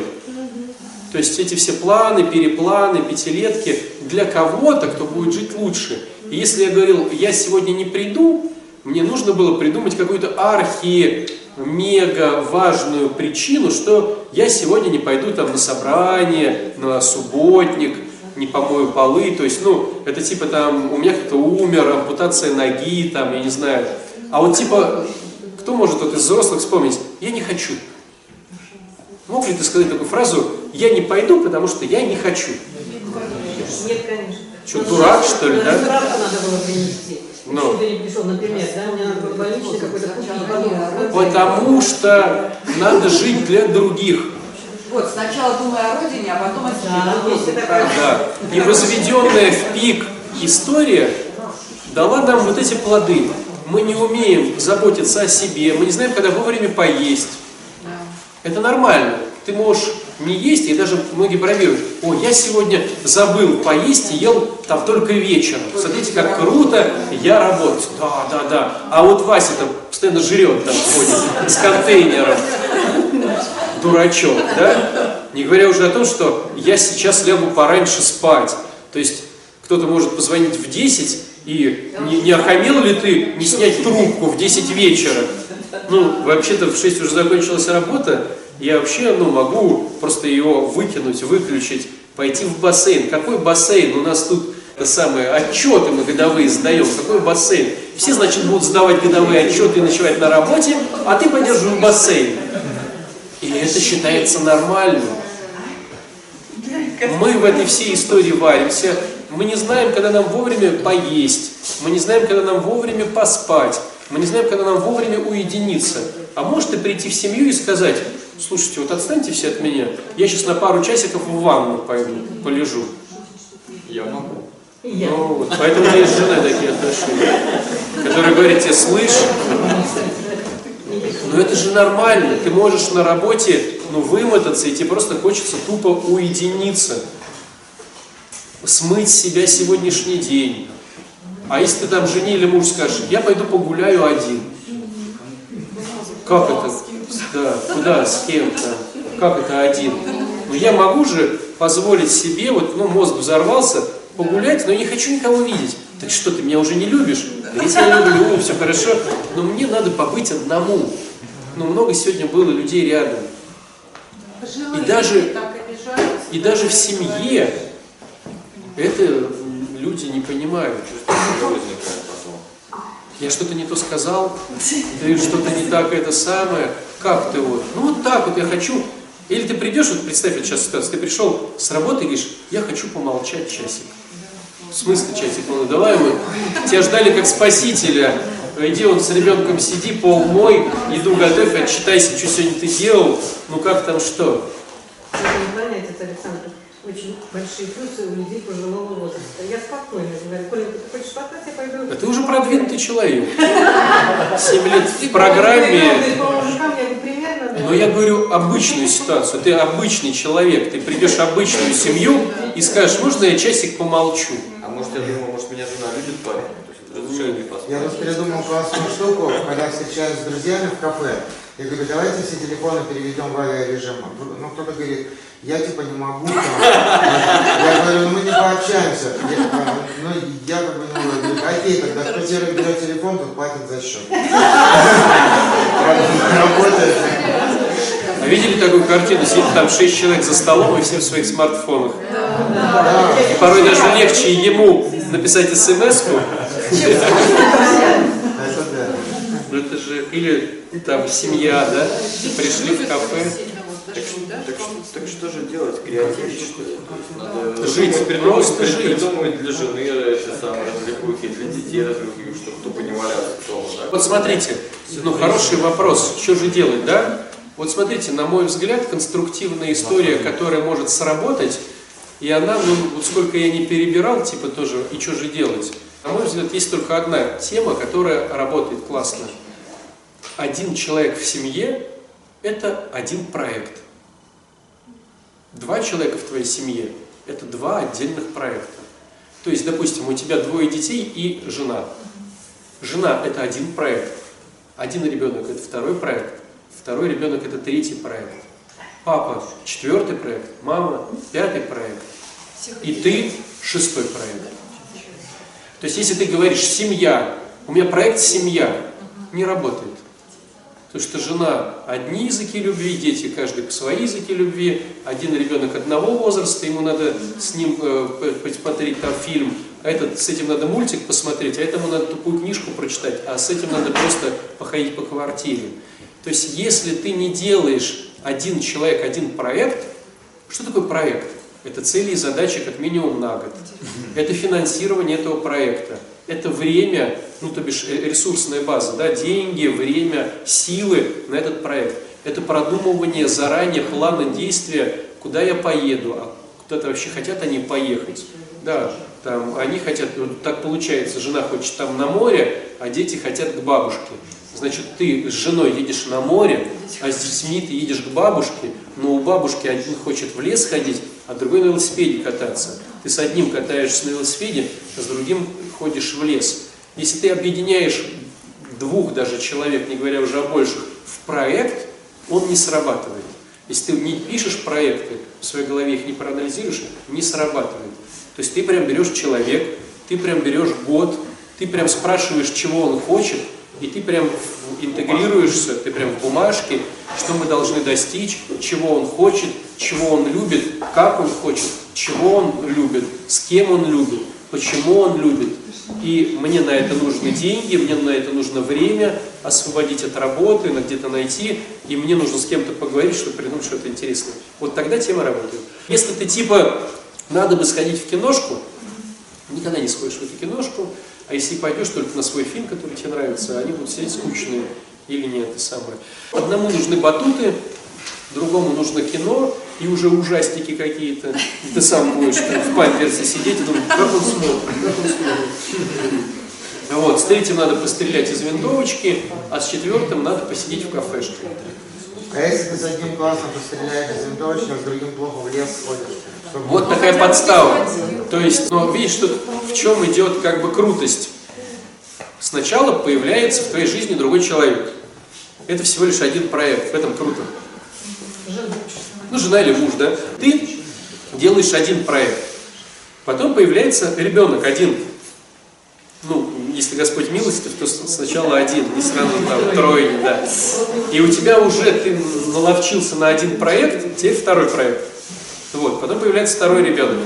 То есть эти все планы, перепланы, пятилетки для кого-то, кто будет жить лучше. И если я говорил, я сегодня не приду, мне нужно было придумать какую-то архи, мега важную причину, что я сегодня не пойду там на собрание, на субботник, не помою полы, то есть, ну, это типа там, у меня кто-то умер, ампутация ноги, там, я не знаю. А вот типа, кто может вот из взрослых вспомнить, я не хочу. Мог ли ты сказать такую фразу, я не пойду, потому что я не хочу? Нет, конечно. Что, дурак, что ли, да? Справку надо было принести. Ну. Почему ты не пришел, например, да? Мне надо было больничный какой-то купить. Потому что надо жить для других. Вот, сначала думай о родине, а потом о Да, себе. такая Да. И возведенная в пик история дала нам вот эти плоды. Мы не умеем заботиться о себе, мы не знаем, когда вовремя поесть. Это нормально. Ты можешь не есть, и даже многие бравируют. О, я сегодня забыл поесть и ел там только вечером. Смотрите, как круто, я работаю. Да, да, да. А вот Вася там постоянно жрет там ходит с контейнером. Дурачок, да? Не говоря уже о том, что я сейчас лягу пораньше спать. То есть кто-то может позвонить в 10 и не, не охамел ли ты не снять трубку в 10 вечера? Ну, вообще-то в 6 уже закончилась работа, я вообще, ну, могу просто ее выкинуть, выключить, пойти в бассейн. Какой бассейн? У нас тут это самое, отчеты мы годовые сдаем. Какой бассейн? Все, значит, будут сдавать годовые отчеты и ночевать на работе, а ты пойдешь в бассейн. Это считается нормальным. Мы в этой всей истории варимся. Мы не знаем, когда нам вовремя поесть. Мы не знаем, когда нам вовремя поспать. Мы не знаем, когда нам вовремя уединиться. А может и прийти в семью и сказать, слушайте, вот отстаньте все от меня, я сейчас на пару часиков в ванну пойду, полежу. Я могу. Я. Ну, вот, поэтому у меня с женой такие отношения, которые говорят тебе, слышь, ну это же нормально, ты можешь на работе ну, вымотаться, и тебе просто хочется тупо уединиться, смыть себя сегодняшний день. А если ты там жене или муж скажешь, я пойду погуляю один. Как это? Да, куда, с кем-то? Как это один? Ну я могу же позволить себе, вот, ну мозг взорвался, погулять, но не хочу никого видеть. Так что, ты меня уже не любишь? Да я тебя люблю, все хорошо, но мне надо побыть одному. Ну много сегодня было людей рядом. Пожилые И даже-. И даже в семье это люди не понимают. Я что-то не то сказал, ты что-то не так это самое. Как ты вот? Ну вот так вот я хочу. Или ты придешь, вот представь, вот сейчас ситуация, ты пришел с работы и говоришь, я хочу помолчать часик. В смысле? Ну давай мы. Тебя ждали как спасителя. Иди вот с ребенком сиди, пол мой, еду готовь, отчитайся, что сегодня ты делал, ну как там что. Отец Александр, очень большие плюсы у людей пожилого возраста. Я спокойно говорю, Коля, ты хочешь спать, я пойду. А ты уже продвинутый человек. Семь лет в программе. Но я говорю обычную ситуацию. Ты обычный человек, ты придешь в обычную семью и скажешь, можно я часик помолчу? А может, я думаю, может, меня жена любит парень? То есть разрешает мне поспать. Я тут придумал классную штуку, когда встречаюсь с друзьями в кафе. Я говорю, давайте все телефоны переведем в авиарежим. Ну, кто-то говорит, я типа не могу там. Я говорю, ну мы не пообщаемся. Я, типа, ну, я как бы не могу. Окей, тогда кто первый берет телефон, тот платит за счет. Работает. А видели такую картину? Сидит там шесть человек за столом и все в своих смартфонах. И порой даже легче ему написать смс-ку. Это это же, или там семья, да, пришли в кафе. Так, так что- так что же делать? Креативить что ли? Надо Жить, придумывать, просто жить. придумывать для жены эти самые развлекухи, для детей развлекухи, чтобы не валяться дома, да? Вот смотрите, ну хороший вопрос, что же делать, да? Вот смотрите, на мой взгляд, конструктивная история, которая может сработать, и она, ну, вот сколько я не перебирал, типа тоже, и что же делать? На мой взгляд, есть только одна тема, которая работает классно. Один человек в семье – это один проект. Два человека в твоей семье – это два отдельных проекта. То есть, допустим, у тебя двое детей и жена. Жена – это один проект. Один ребенок – это второй проект. Второй ребенок – это третий проект. Папа – четвертый проект. Мама – пятый проект. И ты – шестой проект. То есть, если ты говоришь «семья», у меня проект «семья», не работает. Потому что жена одни языки любви, дети каждый по свои языки любви, один ребенок одного возраста, ему надо с ним э, посмотреть там фильм, а этот, с этим надо мультик посмотреть, а этому надо тупую книжку прочитать, а с этим надо просто походить по квартире. То есть если ты не делаешь один человек, один проект, что такое проект? Это цели и задачи как минимум на год. Это финансирование этого проекта. Это время, ну то бишь э, ресурсная база, да, деньги, время, силы на этот проект. Это продумывание заранее плана действия, куда я поеду, а куда-то вообще хотят они поехать. Да, там они хотят, вот так получается, жена хочет там на море, а дети хотят к бабушке. Значит, ты с женой едешь на море, а с детьми ты едешь к бабушке, но у бабушки один хочет в лес ходить, а другой на велосипеде кататься. Ты с одним катаешься на велосипеде, а с другим ходишь в лес. Если ты объединяешь двух даже человек, не говоря уже о больших, в проект, он не срабатывает. Если ты не пишешь проекты, в своей голове их не проанализируешь, не срабатывает. То есть ты прям берешь человек, ты прям берешь год, ты прям спрашиваешь, чего он хочет, и ты прям интегрируешься, ты прям в бумажке, что мы должны достичь, чего он хочет, чего он любит, как он хочет, чего он любит, с кем он любит, почему он любит. И мне на это нужны деньги, мне на это нужно время освободить от работы, где-то найти, и мне нужно с кем-то поговорить, чтобы придумать что-то интересное. Вот тогда тема работает. Если ты типа, надо бы сходить в киношку, никогда не сходишь в эту киношку, а если пойдешь только на свой фильм, который тебе нравится, они будут сидеть скучные или нет, это самое. Одному нужны батуты, другому нужно кино, и уже ужастики какие-то. Ты сам будешь там в памперсе сидеть и думать, как он смотрит, как он смотрит. Вот, с третьим надо пострелять из винтовочки, а с четвертым надо посидеть в кафешке. А если ты с одним классом постреляешь из винтовочки, а с другим плохо в лес сходишь? чтобы- Вот такая подстава. То есть, но видишь, тут в чем идет как бы крутость. Сначала появляется в твоей жизни другой человек. Это всего лишь один проект, в этом круто. Ну, жена или муж, да? Ты делаешь один проект. Потом появляется ребенок один. Ну, если Господь милостив, то сначала один, не сразу там трое, да. И у тебя уже ты наловчился на один проект, теперь второй проект. Вот, потом появляется второй ребенок.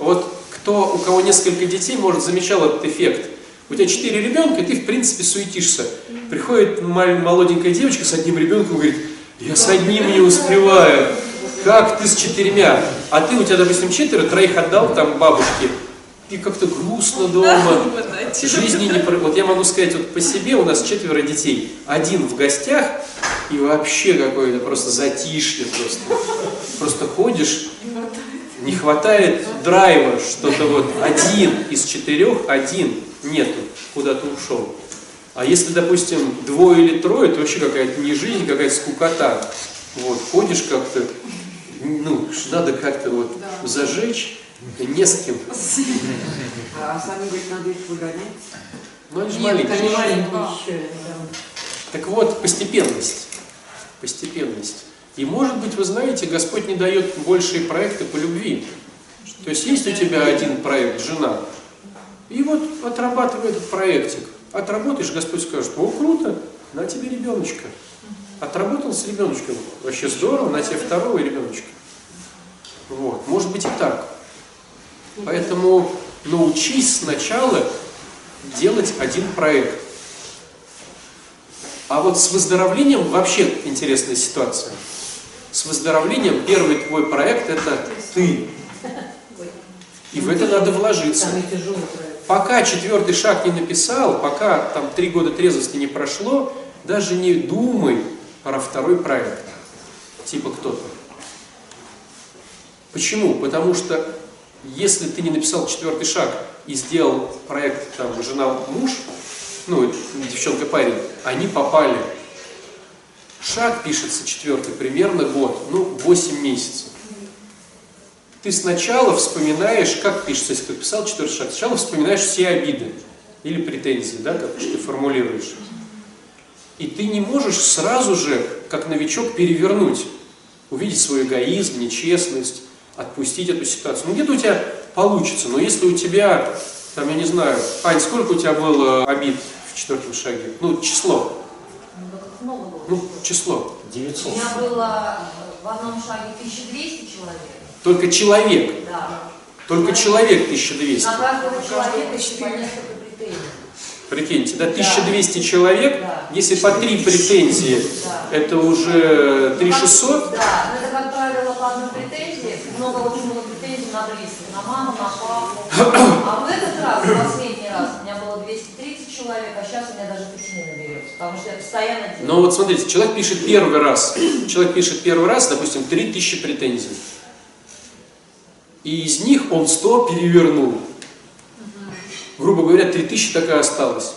Вот кто, у кого несколько детей, может, замечал этот эффект. У тебя четыре ребенка, и ты, в принципе, суетишься. Приходит молоденькая девочка с одним ребенком и говорит, я с одним не успеваю. Как ты с четырьмя? А ты, у тебя, допустим, четверо, троих отдал там бабушке. И как-то грустно дома. Жизни не... Вот я могу сказать вот по себе, у нас четверо детей. Один в гостях, и вообще какое-то просто затишье просто. Просто ходишь, не хватает драйва, что-то вот один из четырех, один нету, куда-то ушел. А если, допустим, двое или трое, то вообще какая-то не жизнь, какая-то скукота. Вот, ходишь как-то, ну, надо как-то вот зажечь, и не с кем. А сами, говорит, надо их выгонять. Ну, они же маленькие. да. Так вот, постепенность. Постепенность. И может быть, вы знаете, Господь не дает большие проекты по любви. То есть есть у тебя один проект, жена, и вот отрабатывай этот проектик. Отработаешь, Господь скажет, о, круто, на тебе ребеночка. Отработал с ребеночком. Вообще здорово, на тебе второго ребеночка. Вот. Может быть и так. Поэтому научись сначала делать один проект. А вот с выздоровлением вообще интересная ситуация. С выздоровлением первый твой проект это ты. И в это надо вложиться. Пока четвертый шаг не написал, пока там три года трезвости не прошло, даже не думай про второй проект. Типа кто-то. Почему? Потому что если ты не написал четвертый шаг и сделал проект там жена-муж, ну, девчонка-парень, они попали. Шаг пишется четвертый, примерно год, ну, 8 месяцев. Ты сначала вспоминаешь, как пишется, если ты писал четвертый шаг, сначала вспоминаешь все обиды или претензии, да, как ты формулируешь. И ты не можешь сразу же, как новичок, перевернуть, увидеть свой эгоизм, нечестность, отпустить эту ситуацию. Ну, где-то у тебя получится, но если у тебя, там, я не знаю, Ань, сколько у тебя было обид в четвертом шаге? Ну, число. Ну, как много было. Ну, число. У 900. меня было в одном шаге 1200 человек. Только человек. Да. Только человек 1200. На каждого человека еще по несколько претензий. Прикиньте, да, 1200 человек, Да. если по три претензии, Да. это уже 3600. Да, но это, как правило, по одной претензии. Много, очень много претензий на близких. На маму, на папу. А в этот раз, в последний раз, у меня было 230 человек, а сейчас у меня даже пяти не наберется. Потому что я постоянно. Но вот смотрите, человек пишет первый раз, человек пишет первый раз, допустим, 3000 претензий. И из них он 100 перевернул. Грубо говоря, 3000 так и осталось.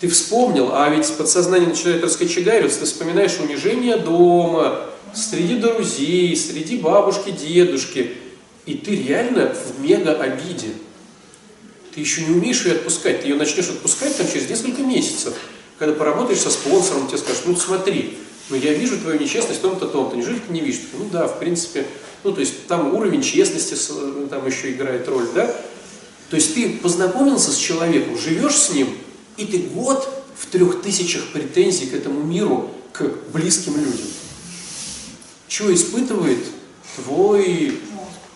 Ты вспомнил, а ведь подсознание начинает раскочегариваться, ты вспоминаешь унижение дома, среди друзей, среди бабушки, дедушки. И ты реально в мега обиде. Ты еще не умеешь ее отпускать. Ты ее начнешь отпускать там через несколько месяцев. Когда поработаешь со спонсором, тебе скажут, ну смотри, ну я вижу твою нечестность в том-то, том-то. Неужели ты не видишь? Ну да, в принципе, ну то есть там уровень честности э, там еще играет роль, да? То есть ты познакомился с человеком, живешь с ним, и ты год в трех тысячах претензий к этому миру, к близким людям. Что испытывает твой,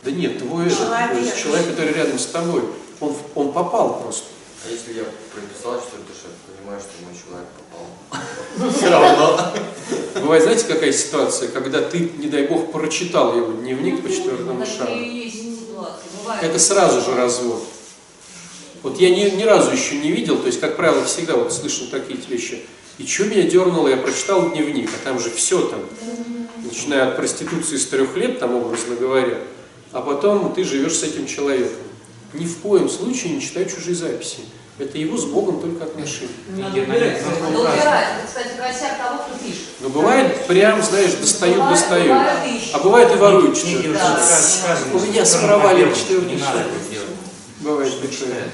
да нет, твой этот, Человек. то есть человек, который рядом с тобой, он, в- он попал просто. А если я прописал четвертый шаг, понимаю, что мой человек попал. Все равно. Бывает, знаете, какая ситуация, когда ты, не дай бог, прочитал его дневник по четвертому Такие шагу. Это сразу же развод. Вот я ни, ни разу еще не видел, то есть, как правило, всегда вот слышал такие вещи. И что меня дернуло, я прочитал дневник, а там же все там, начиная от проституции с трех лет, там образно говоря, а потом ты живешь с этим человеком. Ни в коем случае не читай чужие записи. Это его с Богом только отношения. Надо Я убирать. Надо убирать. Это, кстати, косяк того, кто пишет. Но бывает, прям, знаешь, достают, Бывает- достают. бывает. А бывает и воруют четвертый Да. У меня что своровали четвертый Не надо шаг. это делать. Бывает Что такое.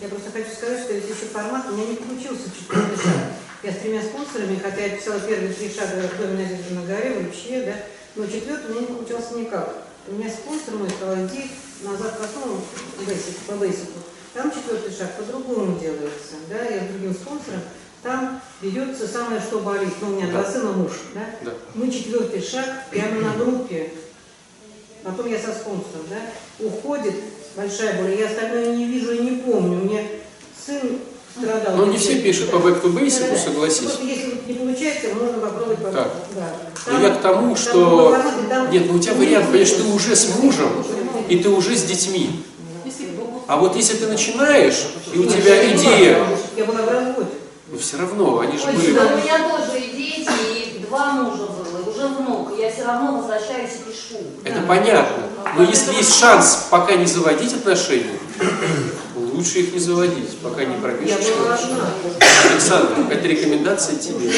Я просто хочу сказать, что ведь еще формат у меня не получился четвертый шаг. Я с тремя спонсорами, хотя я писала первые три шага в доме Надежды на горе, вообще, да, но четвертый у меня не получался никак. У меня спонсор мой сказал, иди назад к основному бейсику, по бейсику. Там четвертый шаг по-другому делается, да, я с другим спонсором. Там берется самое, что болит. Ну, у меня Да. два сына муж, да. Да. Мы четвертый шаг прямо на группе. Потом я со спонсором, да, уходит большая боль. Я остальное не вижу и не помню. У меня сын страдал. Ну, не все пишут по back to basic, согласись. Вот если не получается, можно попробовать по Так. Да. Но я к тому, там что... и там- Нет, ну у тебя вариант, понимаешь, ты уже с мужем, и ты уже с детьми. А вот если ты начинаешь, и у тебя идея, Я была в разводе. ну все равно, они же Ой, были... у меня тоже и дети, и два мужа было, и уже внук. Я все равно возвращаюсь и пишу. Это понятно. Но если есть шанс пока не заводить отношения, лучше их не заводить, пока не пропишешь. одна. Александр, это рекомендация тебе.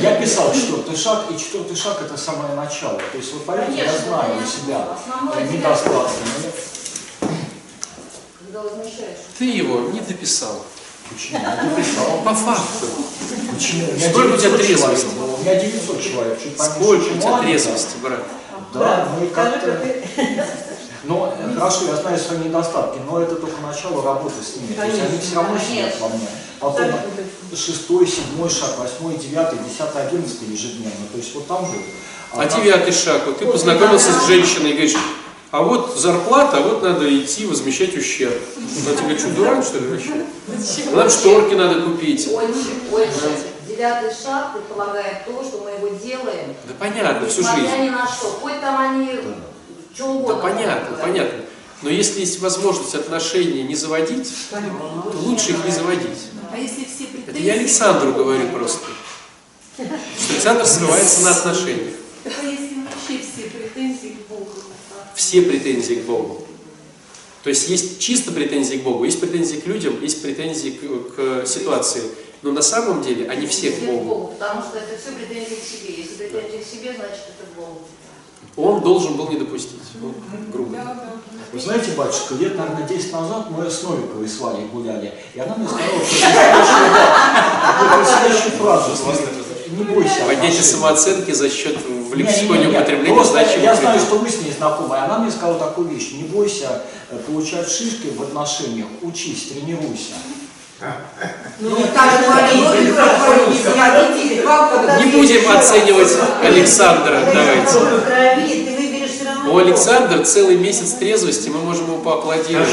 Я писал четвертый шаг, и четвертый шаг это самое начало. То есть вот поверьте, я знаю конечно. себя возмещаешь. Ты его не дописал. Почему? Я написал. По факту. Почему? Сколько у тебя 900 человек трезвости? было. У меня 900 человек. Чуть поменьше, Сколько у тебя трезвости, брат? Да, ну и как-то... Но хорошо, я знаю свои недостатки, но это только начало работы с ними. То есть они все равно сидят во мне. Потом шестой, седьмой шаг, восьмой, девятый, десятый, одиннадцатый ежедневно. То есть вот там будет. А девятый шаг, вот ты познакомился с женщиной и говоришь, а вот зарплата, а вот надо идти возмещать ущерб. Она тебе что, дурак, что ли, вообще? Нам шторки надо купить. Девятый шаг предполагает то, что мы его делаем. Да понятно, всю Несмотря жизнь. ни на что. Хоть там они что Да угодно. понятно, понятно. Но если есть возможность отношения не заводить, то лучше их не заводить. А если все претензии... Это я Александру говорю просто. Что Александр ссылается на отношения. Так а если вообще все претензии к Богу? Все претензии к Богу. То есть есть чисто претензии к Богу, есть претензии к людям, есть претензии к, к ситуации. Но на самом деле они все к Богу. Потому что это все претензии к себе. Если претензии к себе, значит это к Богу. Он должен был не допустить. Ну, грубо. Вы знаете, батюшка, лет, наверное, 10 назад мы с Новиковой с Валей гуляли, и она мне сказала, что следующую фразу. Не бойся. Поднятие самооценки за счет в Не, не, лексиконе не, не. употребления значимых Я знаю, что вы с ней знакомы. Она мне сказала такую вещь. Не бойся э, получать шишки в отношениях. Учись, тренируйся. Ну, так как Не будем оценивать Александра, давайте. У Александра целый месяц трезвости, мы можем ему поаплодировать.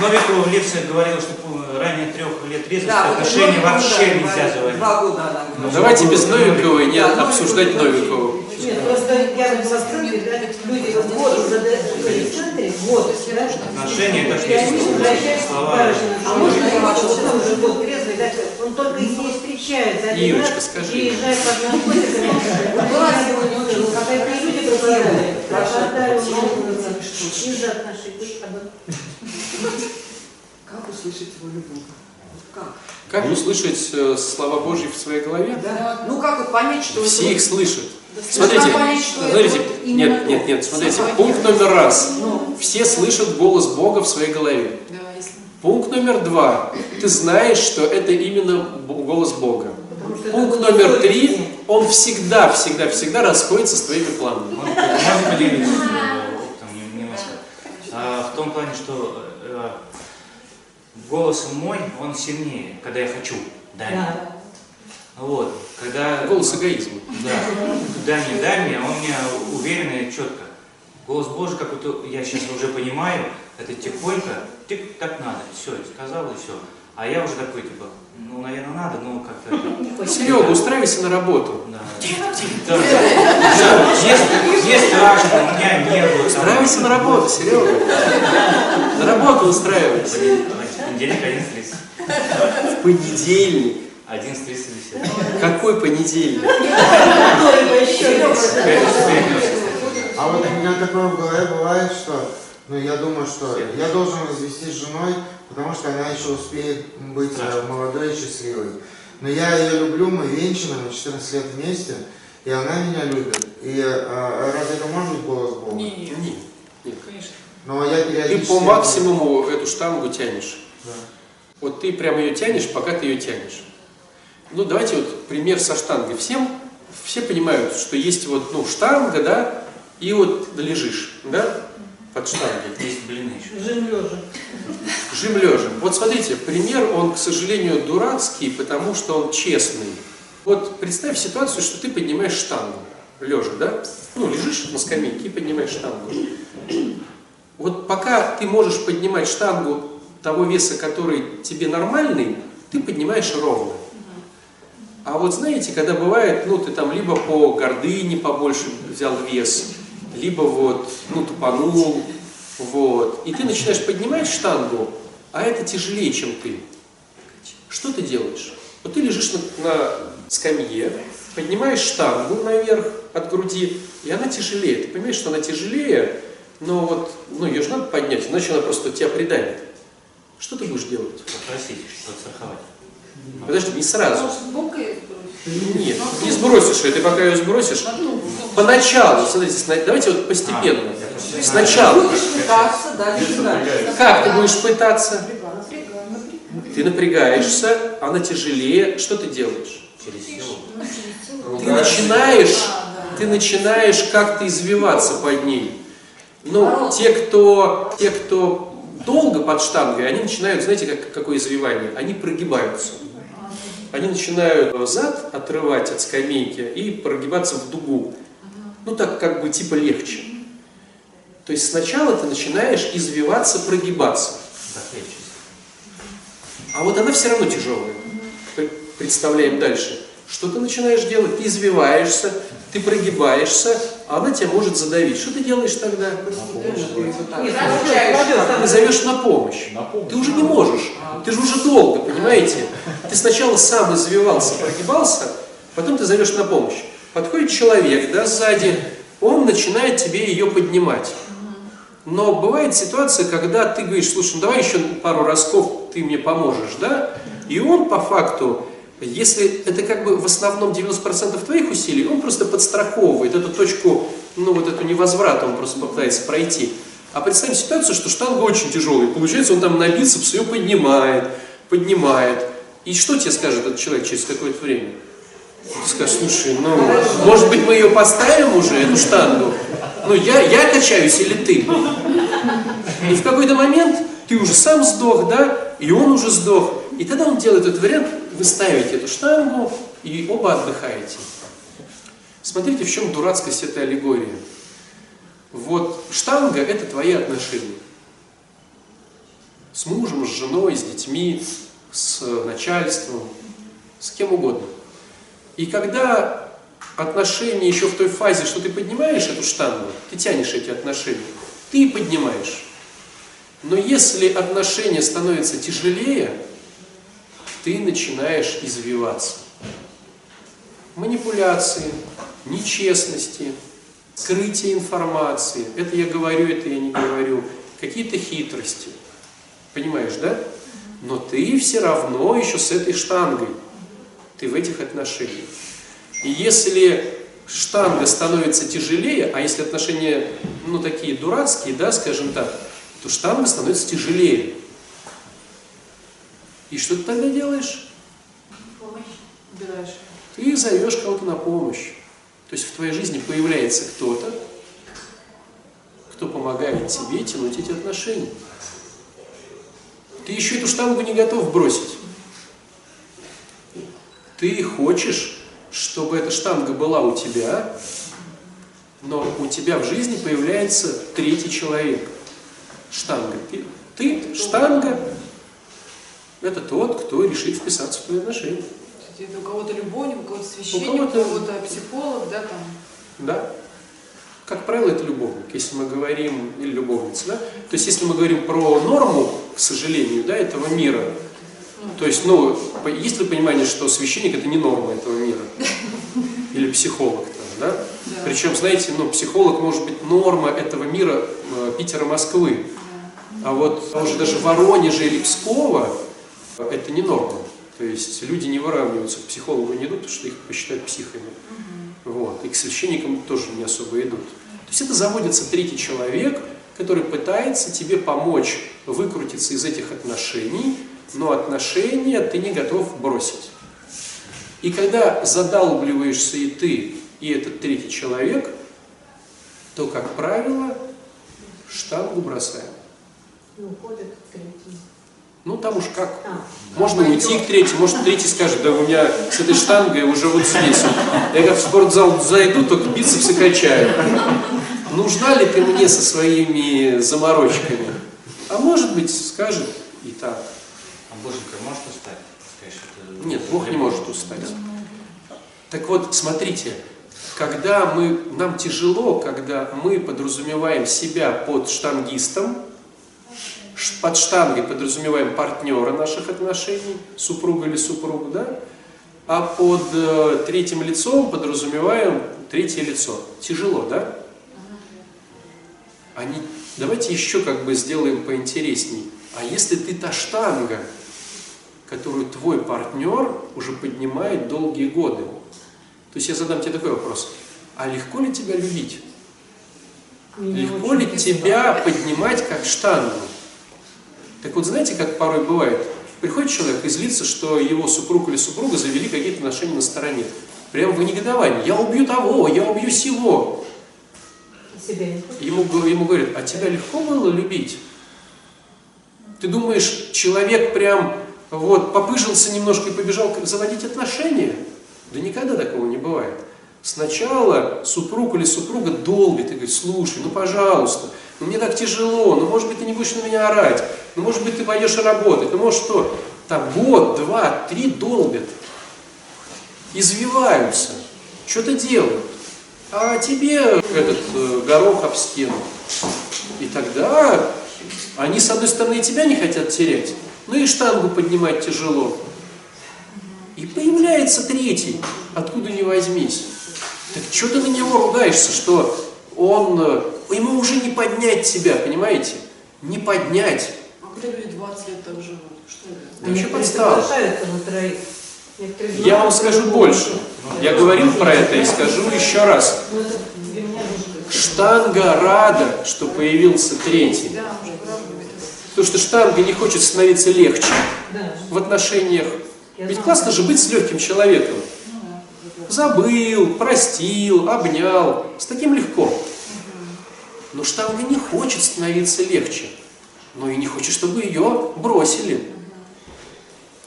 Новикова в лекциях говорила, что ранее трех лет трезвости Да, вот отношения Новикова, вообще да, нельзя заводить. Два года она Ну, давайте без Новиковой не Да, обсуждать Новикова Новикову. Нет, просто я в восторге, да, люди вот год задают в центре, год, Отношения это есть к слова. А можно я он хочу уже год трезвый, да, он только с ней встречается. раз скажи. Приезжает под наркотиками. Была сегодня очень, когда люди пропадали. Пропадали у меня из-за отношений. Как услышать волю Бога? Как? Как услышать э, слова Божьи в своей голове? Да? Ну как вот понять, что Все это их слышат. Да, Смотрите, понять, что это смотрите, вот нет, нет, нет, смотрите, пункт номер раз. Ну. Все слышат голос Бога в своей голове. Да, если... Пункт номер два. Ты знаешь, что это именно голос Бога. Пункт номер три. Он всегда, всегда, всегда расходится с твоими планами. Можно, можно поделиться. А, в том плане, что э, голос мой, он сильнее, когда я хочу. Дай мне. Да. Вот, когда... Голос эгоизма. Да. Дай мне, дай мне, он мне уверенно и четко. Голос Божий, как вот я сейчас уже понимаю, это тихонько, тик, так надо, все, сказал и все. А я уже такой, типа, ну, наверное, надо, но как-то... Серега, устраивайся на работу. Да. Да. Да. Есть, есть страшно, у меня не было. Устраивайся на работу, Серега. На работу устраивайся. Понедельник 11.30. В понедельник. 11.30 беседа. Какой понедельник? А вот у меня такое в голове бывает, что ну, я думаю, что я должен развестись с женой, потому что она еще успеет быть э, молодой и счастливой. Но я ее люблю, мы венчаны, мы 14 лет вместе, и она меня любит. И э, разве это может быть голос Бога? Нет, нет, конечно. Но я Ты периодически... по максимуму эту штангу тянешь. Вот ты прямо ее тянешь, пока ты ее тянешь. Ну, давайте вот пример со штангой. Всем, все понимают, что есть вот, ну, штанга, да, и вот лежишь, да, под штангой. Есть блины еще. Жим лежа. Жим лежа. Вот смотрите, пример, он, к сожалению, дурацкий, потому что он честный. Вот представь ситуацию, что ты поднимаешь штангу, лежа, да? Ну, лежишь на скамейке и поднимаешь штангу. Вот пока ты можешь поднимать штангу того веса, который тебе нормальный, ты поднимаешь ровно. А вот знаете, когда бывает, ну, ты там либо по гордыне побольше взял вес, либо вот, ну, тупанул, вот, и ты начинаешь поднимать штангу, а это тяжелее, чем ты. Что ты делаешь? Вот ты лежишь на, на скамье, поднимаешь штангу наверх от груди, и она тяжелее. Ты понимаешь, что она тяжелее, но вот, ну, ее же надо поднять, иначе она просто тебя придавит. Что ты будешь делать? Попросить, подстраховать. Подожди, не сразу. Нет, не сбросишь ее, ты пока ее сбросишь. Поначалу, смотрите, давайте вот постепенно. Сначала. Будешь пытаться, да, не дальше. Как ты будешь пытаться? Ты напрягаешься, она тяжелее. Что ты делаешь? Через силу. Ты начинаешь, ты ты начинаешь как-то извиваться под ней. Ну, те, кто, те, кто долго под штангой, они начинают, знаете, как, какое извивание? Они прогибаются. Они начинают зад отрывать от скамейки и прогибаться в дугу. Ну, так как бы типа легче. То есть сначала ты начинаешь извиваться, прогибаться. А вот она все равно тяжелая. Представляем дальше. Что ты начинаешь делать? Ты извиваешься, ты прогибаешься, она тебя может задавить. Что ты делаешь тогда? Ты зовешь на помощь. Ты уже не можешь. Ты же уже долго, понимаете? Ты сначала сам извивался, прогибался, потом ты зовешь на помощь. Подходит человек, да, сзади, он начинает тебе ее поднимать. Но бывает ситуация, когда ты говоришь, слушай, ну давай еще пару разков ты мне поможешь, да? И он по факту если это как бы в основном 90% твоих усилий, он просто подстраховывает эту точку, ну вот эту невозврата, он просто пытается пройти. А представим ситуацию, что штанга очень тяжелая. Получается, он там на бицепс ее поднимает, поднимает. И что тебе скажет этот человек через какое-то время? Ты скажешь, слушай, ну, может быть, мы ее поставим уже, эту штангу? Ну, я, я качаюсь или ты? И в какой-то момент ты уже сам сдох, да, и он уже сдох. И тогда он делает этот вариант, вы ставите эту штангу и оба отдыхаете. Смотрите, в чем дурацкость этой аллегории. Вот штанга – это твои отношения. С мужем, с женой, с детьми, с начальством, с кем угодно. И когда отношения еще в той фазе, что ты поднимаешь эту штангу, ты тянешь эти отношения, ты поднимаешь. Но если отношения становятся тяжелее, ты начинаешь извиваться. Манипуляции, нечестности, скрытие информации. Это я говорю, это я не говорю. Какие-то хитрости. Понимаешь, да? Но ты все равно еще с этой штангой. Ты в этих отношениях. И если штанга становится тяжелее, а если отношения, ну, такие дурацкие, да, скажем так, то штанга становится тяжелее. И что ты тогда делаешь? Помощь убираешь. Ты зовешь кого-то на помощь. То есть в твоей жизни появляется кто-то, кто помогает тебе тянуть эти отношения. Ты еще эту штангу не готов бросить. Ты хочешь, чтобы эта штанга была у тебя, но у тебя в жизни появляется третий человек. Штанга. Ты, ты штанга, это тот, кто решит вписаться в твои отношения. Это у кого-то любовник, у кого-то священник, у кого-то психолог, да, там. Да. Как правило, это любовник, если мы говорим, или любовница, да? То есть, если мы говорим про норму, к сожалению, да, этого мира, то есть, ну, есть ли понимание, что священник это не норма этого мира? Или психолог там, да? да. Причем, знаете, ну, психолог может быть норма этого мира э, Питера, Москвы. А вот уже даже Воронежа или Пскова, это не норма. То есть люди не выравниваются, к психологу не идут, потому что их посчитают психами. Угу. Вот. И к священникам тоже не особо идут. То есть это заводится третий человек, который пытается тебе помочь выкрутиться из этих отношений, но отношения ты не готов бросить. И когда задалбливаешься и ты, и этот третий человек, то, как правило, штангу бросаем. И уходит третий. Ну, там уж как. Можно уйти к третьему, может, третий скажет, да у меня с этой штангой уже вот здесь. Я как в спортзал зайду, только бицепсы качаю. Нужна ли ты мне со своими заморочками? А может быть, скажет и так. А Боженька может устать? Нет, Бог не может устать. Так вот, смотрите, когда мы, нам тяжело, когда мы подразумеваем себя под штангистом, под штангой подразумеваем партнера наших отношений, супруга или супругу, да? А под э, третьим лицом подразумеваем третье лицо. Тяжело, да? Они, давайте еще как бы сделаем поинтересней. А если ты та штанга, которую твой партнер уже поднимает долгие годы? То есть я задам тебе такой вопрос. А легко ли тебя любить? Меня легко ли тебя поднимать как штангу? Так вот, знаете, как порой бывает? Приходит человек и злится, что его супруг или супруга завели какие-то отношения на стороне. прям в негодовании. Я убью того, я убью сего. Ему, ему говорят, а тебя легко было любить? Ты думаешь, человек прям вот попыжился немножко и побежал заводить отношения? Да никогда такого не бывает. Сначала супруг или супруга долбит и говорит, слушай, ну пожалуйста, ну мне так тяжело, ну может быть ты не будешь на меня орать, ну может быть ты пойдешь работать, ну может что, там год, два, три долбят, извиваются, что-то делают. А тебе этот э, горох об стену. И тогда они, с одной стороны, тебя не хотят терять, ну и штангу поднимать тяжело. И появляется третий, откуда не возьмись. Так что ты на него ругаешься, что он, э, ему уже не поднять тебя, понимаете? Не поднять. А когда люди 20 лет так живут, что это? Вообще Некоторые подстава. Я вам скажу больше. Я говорил про это и скажу еще раз. Ну, Штанга рада, что появился третий. Потому что штанга не хочет становиться легче в отношениях. Ведь классно же быть с легким человеком. Забыл, простил, обнял. С таким легко. Но штанга не хочет становиться легче. Но и не хочет, чтобы ее бросили.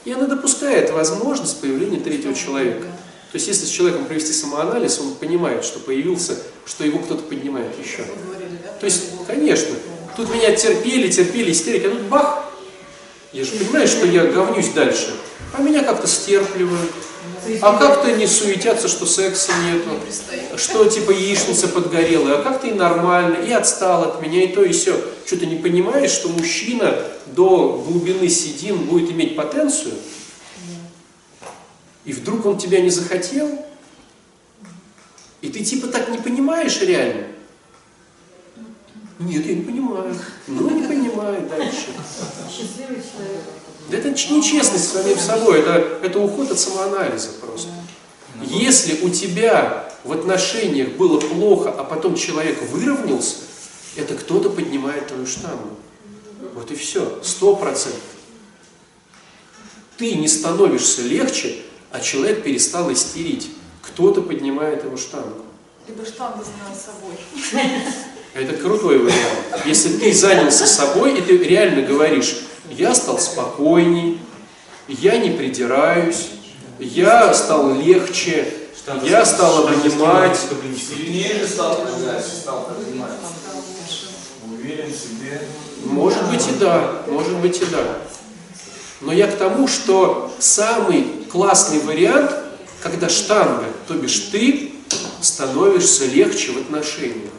И она допускает возможность появления третьего человека. То есть, если с человеком провести самоанализ, он понимает, что появился, что его кто-то поднимает еще. То есть, конечно, тут меня терпели, терпели, истерики, а тут бах! Я же понимаю, что я говнюсь дальше. А меня как-то стерпливают. А как-то не суетятся, что секса нету. Что типа яичница подгорела, а как-то и нормально, и отстал от меня, и то, и все. Что ты не понимаешь, что мужчина до глубины седин будет иметь потенцию, и вдруг он тебя не захотел, и ты типа так не понимаешь реально. Нет, я не понимаю. Ну, не понимаю дальше. счастливый человек. Да это нечестность с самим собой, это, это уход от самоанализа просто. Если у тебя в отношениях было плохо, а потом человек выровнялся, это кто-то поднимает твою штангу. Вот и все, сто процентов. Ты не становишься легче, а человек перестал истерить. Кто-то поднимает его штангу. Либо штанга заняла собой. Это крутой вариант. Если ты занялся собой, и ты реально говоришь, я стал спокойней, я не придираюсь, я стал легче, я стал обнимать. Сильнее стал стал. Уверен в себе. Может быть и да, может быть и да. Но я к тому, что самый классный вариант, когда штанга, то бишь ты, становишься легче в отношениях.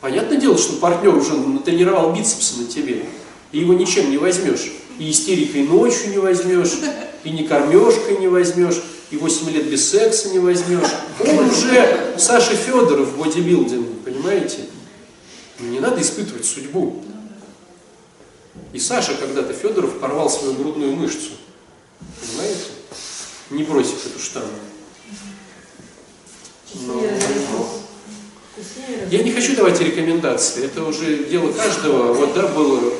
Понятное дело, что партнер уже натренировал бицепсы на тебе, и его ничем не возьмешь. И истерикой ночью не возьмешь, и не кормежкой не возьмешь, и 8 лет без секса не возьмешь. Он уже Саша Федоров в бодибилдинге, понимаете? Не надо испытывать судьбу. И Саша когда-то Федоров порвал свою грудную мышцу. Понимаете? Не бросив эту штангу. Но- Я не хочу давать рекомендации, это уже дело каждого. Вот да, было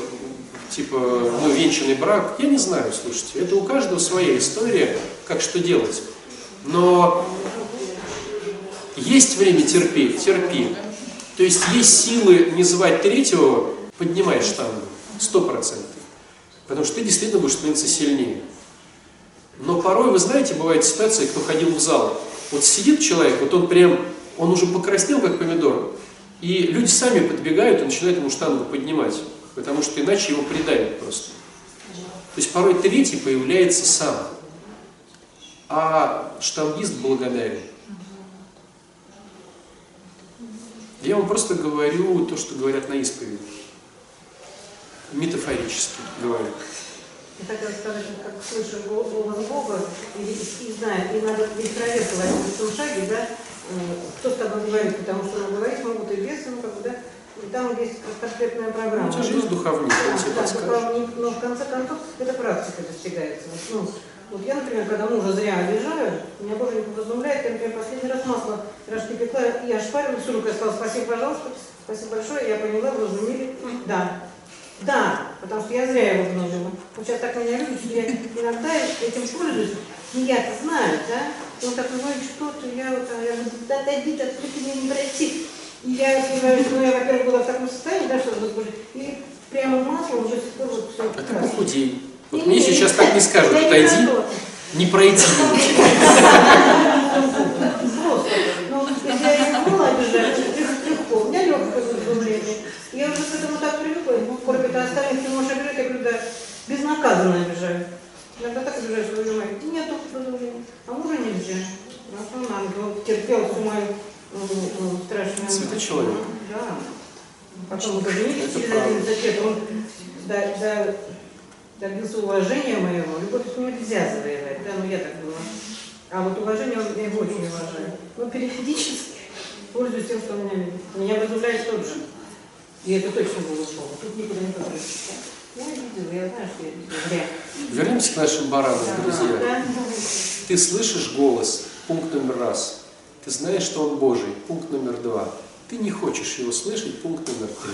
типа, ну, венчанный брак, я не знаю, слушайте, это у каждого своя история, как что делать. Но есть время терпеть, терпи. То есть есть силы не звать третьего, поднимай штангу, сто процентов. Потому что ты действительно будешь становиться сильнее. Но порой, вы знаете, бывает ситуация, кто ходил в зал. Вот сидит человек, вот он прям, он уже покраснел, как помидор, и люди сами подбегают и начинают ему штангу поднимать, потому что иначе его придавят просто. То есть порой третий появляется сам, а штангист благодарен. Я вам просто говорю то, что говорят на исповеди. Метафорически говорю. Я хотела сказать, как слышу гол- голос Бога и, и знаю, и надо ведь проверку в одиннадцатом шаге, да, кто с тобой говорит, потому что ну, говорить могут и бесы, ну как бы, да, и там есть конкретная программа. У тебя же есть духовник, он тебе Да, духовник, но в конце концов это практика достигается. Ну, вот я, например, когда мужа зря обижаю, меня боженька возумляет, я, например, последний раз масло рожки пекла, и ошпарила всю руку, я сказала, спасибо, пожалуйста, спасибо большое, я поняла, вы разумели, да. Да, потому что я зря его гнобила. Он сейчас так меня любит, что я иногда этим пользуюсь. Ну я-то знаю, да? Он так говорит, что ты, я вот, я говорю, да отойди, ты мне не пройти. И я понимаю, ну я, во-первых, была в таком состоянии, да, что вот, и прямо маслом до сих пор вот все. А ты похудей. Вот мне сейчас так не скажут, отойди, не пройти. Просто. Ну, я не была обижать, легко. У меня легкое возбуждение. Я уже к этому так привыкла. Ну, Коробит остальных, ты можешь обижать, я говорю, да, безнаказанно обижаю. Иногда так обижаешь, что понимаю, нету продолжения. А мужа нельзя. А он он терпел всю мою ну, ну, страшную... Святой человек. Да. Потом правда. 11 лет, он до- до- добился уважения моего. Любовь с ним нельзя завоевать, да, ну я так думаю. А вот уважение он- я его очень уважаю. Но периодически пользуюсь тем, что он меня. Меня возлюбляет тот же. И это точно было слово. Тут никуда не попадешь. Я видела, я знаю, что я видела. Зря. Вернемся к нашим баранам, друзья. Ты слышишь голос, пункт номер раз. Ты знаешь, что он Божий, пункт номер два. Ты не хочешь его слышать, пункт номер три.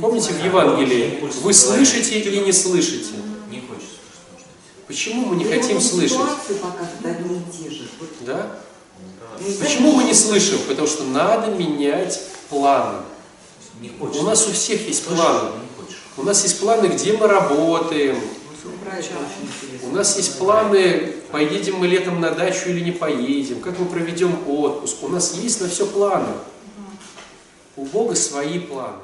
Помните в Евангелии, вы слышите или не слышите? Не хочется. Почему мы не хотим слышать? Да? Почему мы не слышим? Потому что надо менять планы. У нас у всех есть планы. У нас есть планы, где мы работаем. У нас есть планы, поедем мы летом на дачу или не поедем, как мы проведем отпуск. У нас есть на все планы. У Бога свои планы.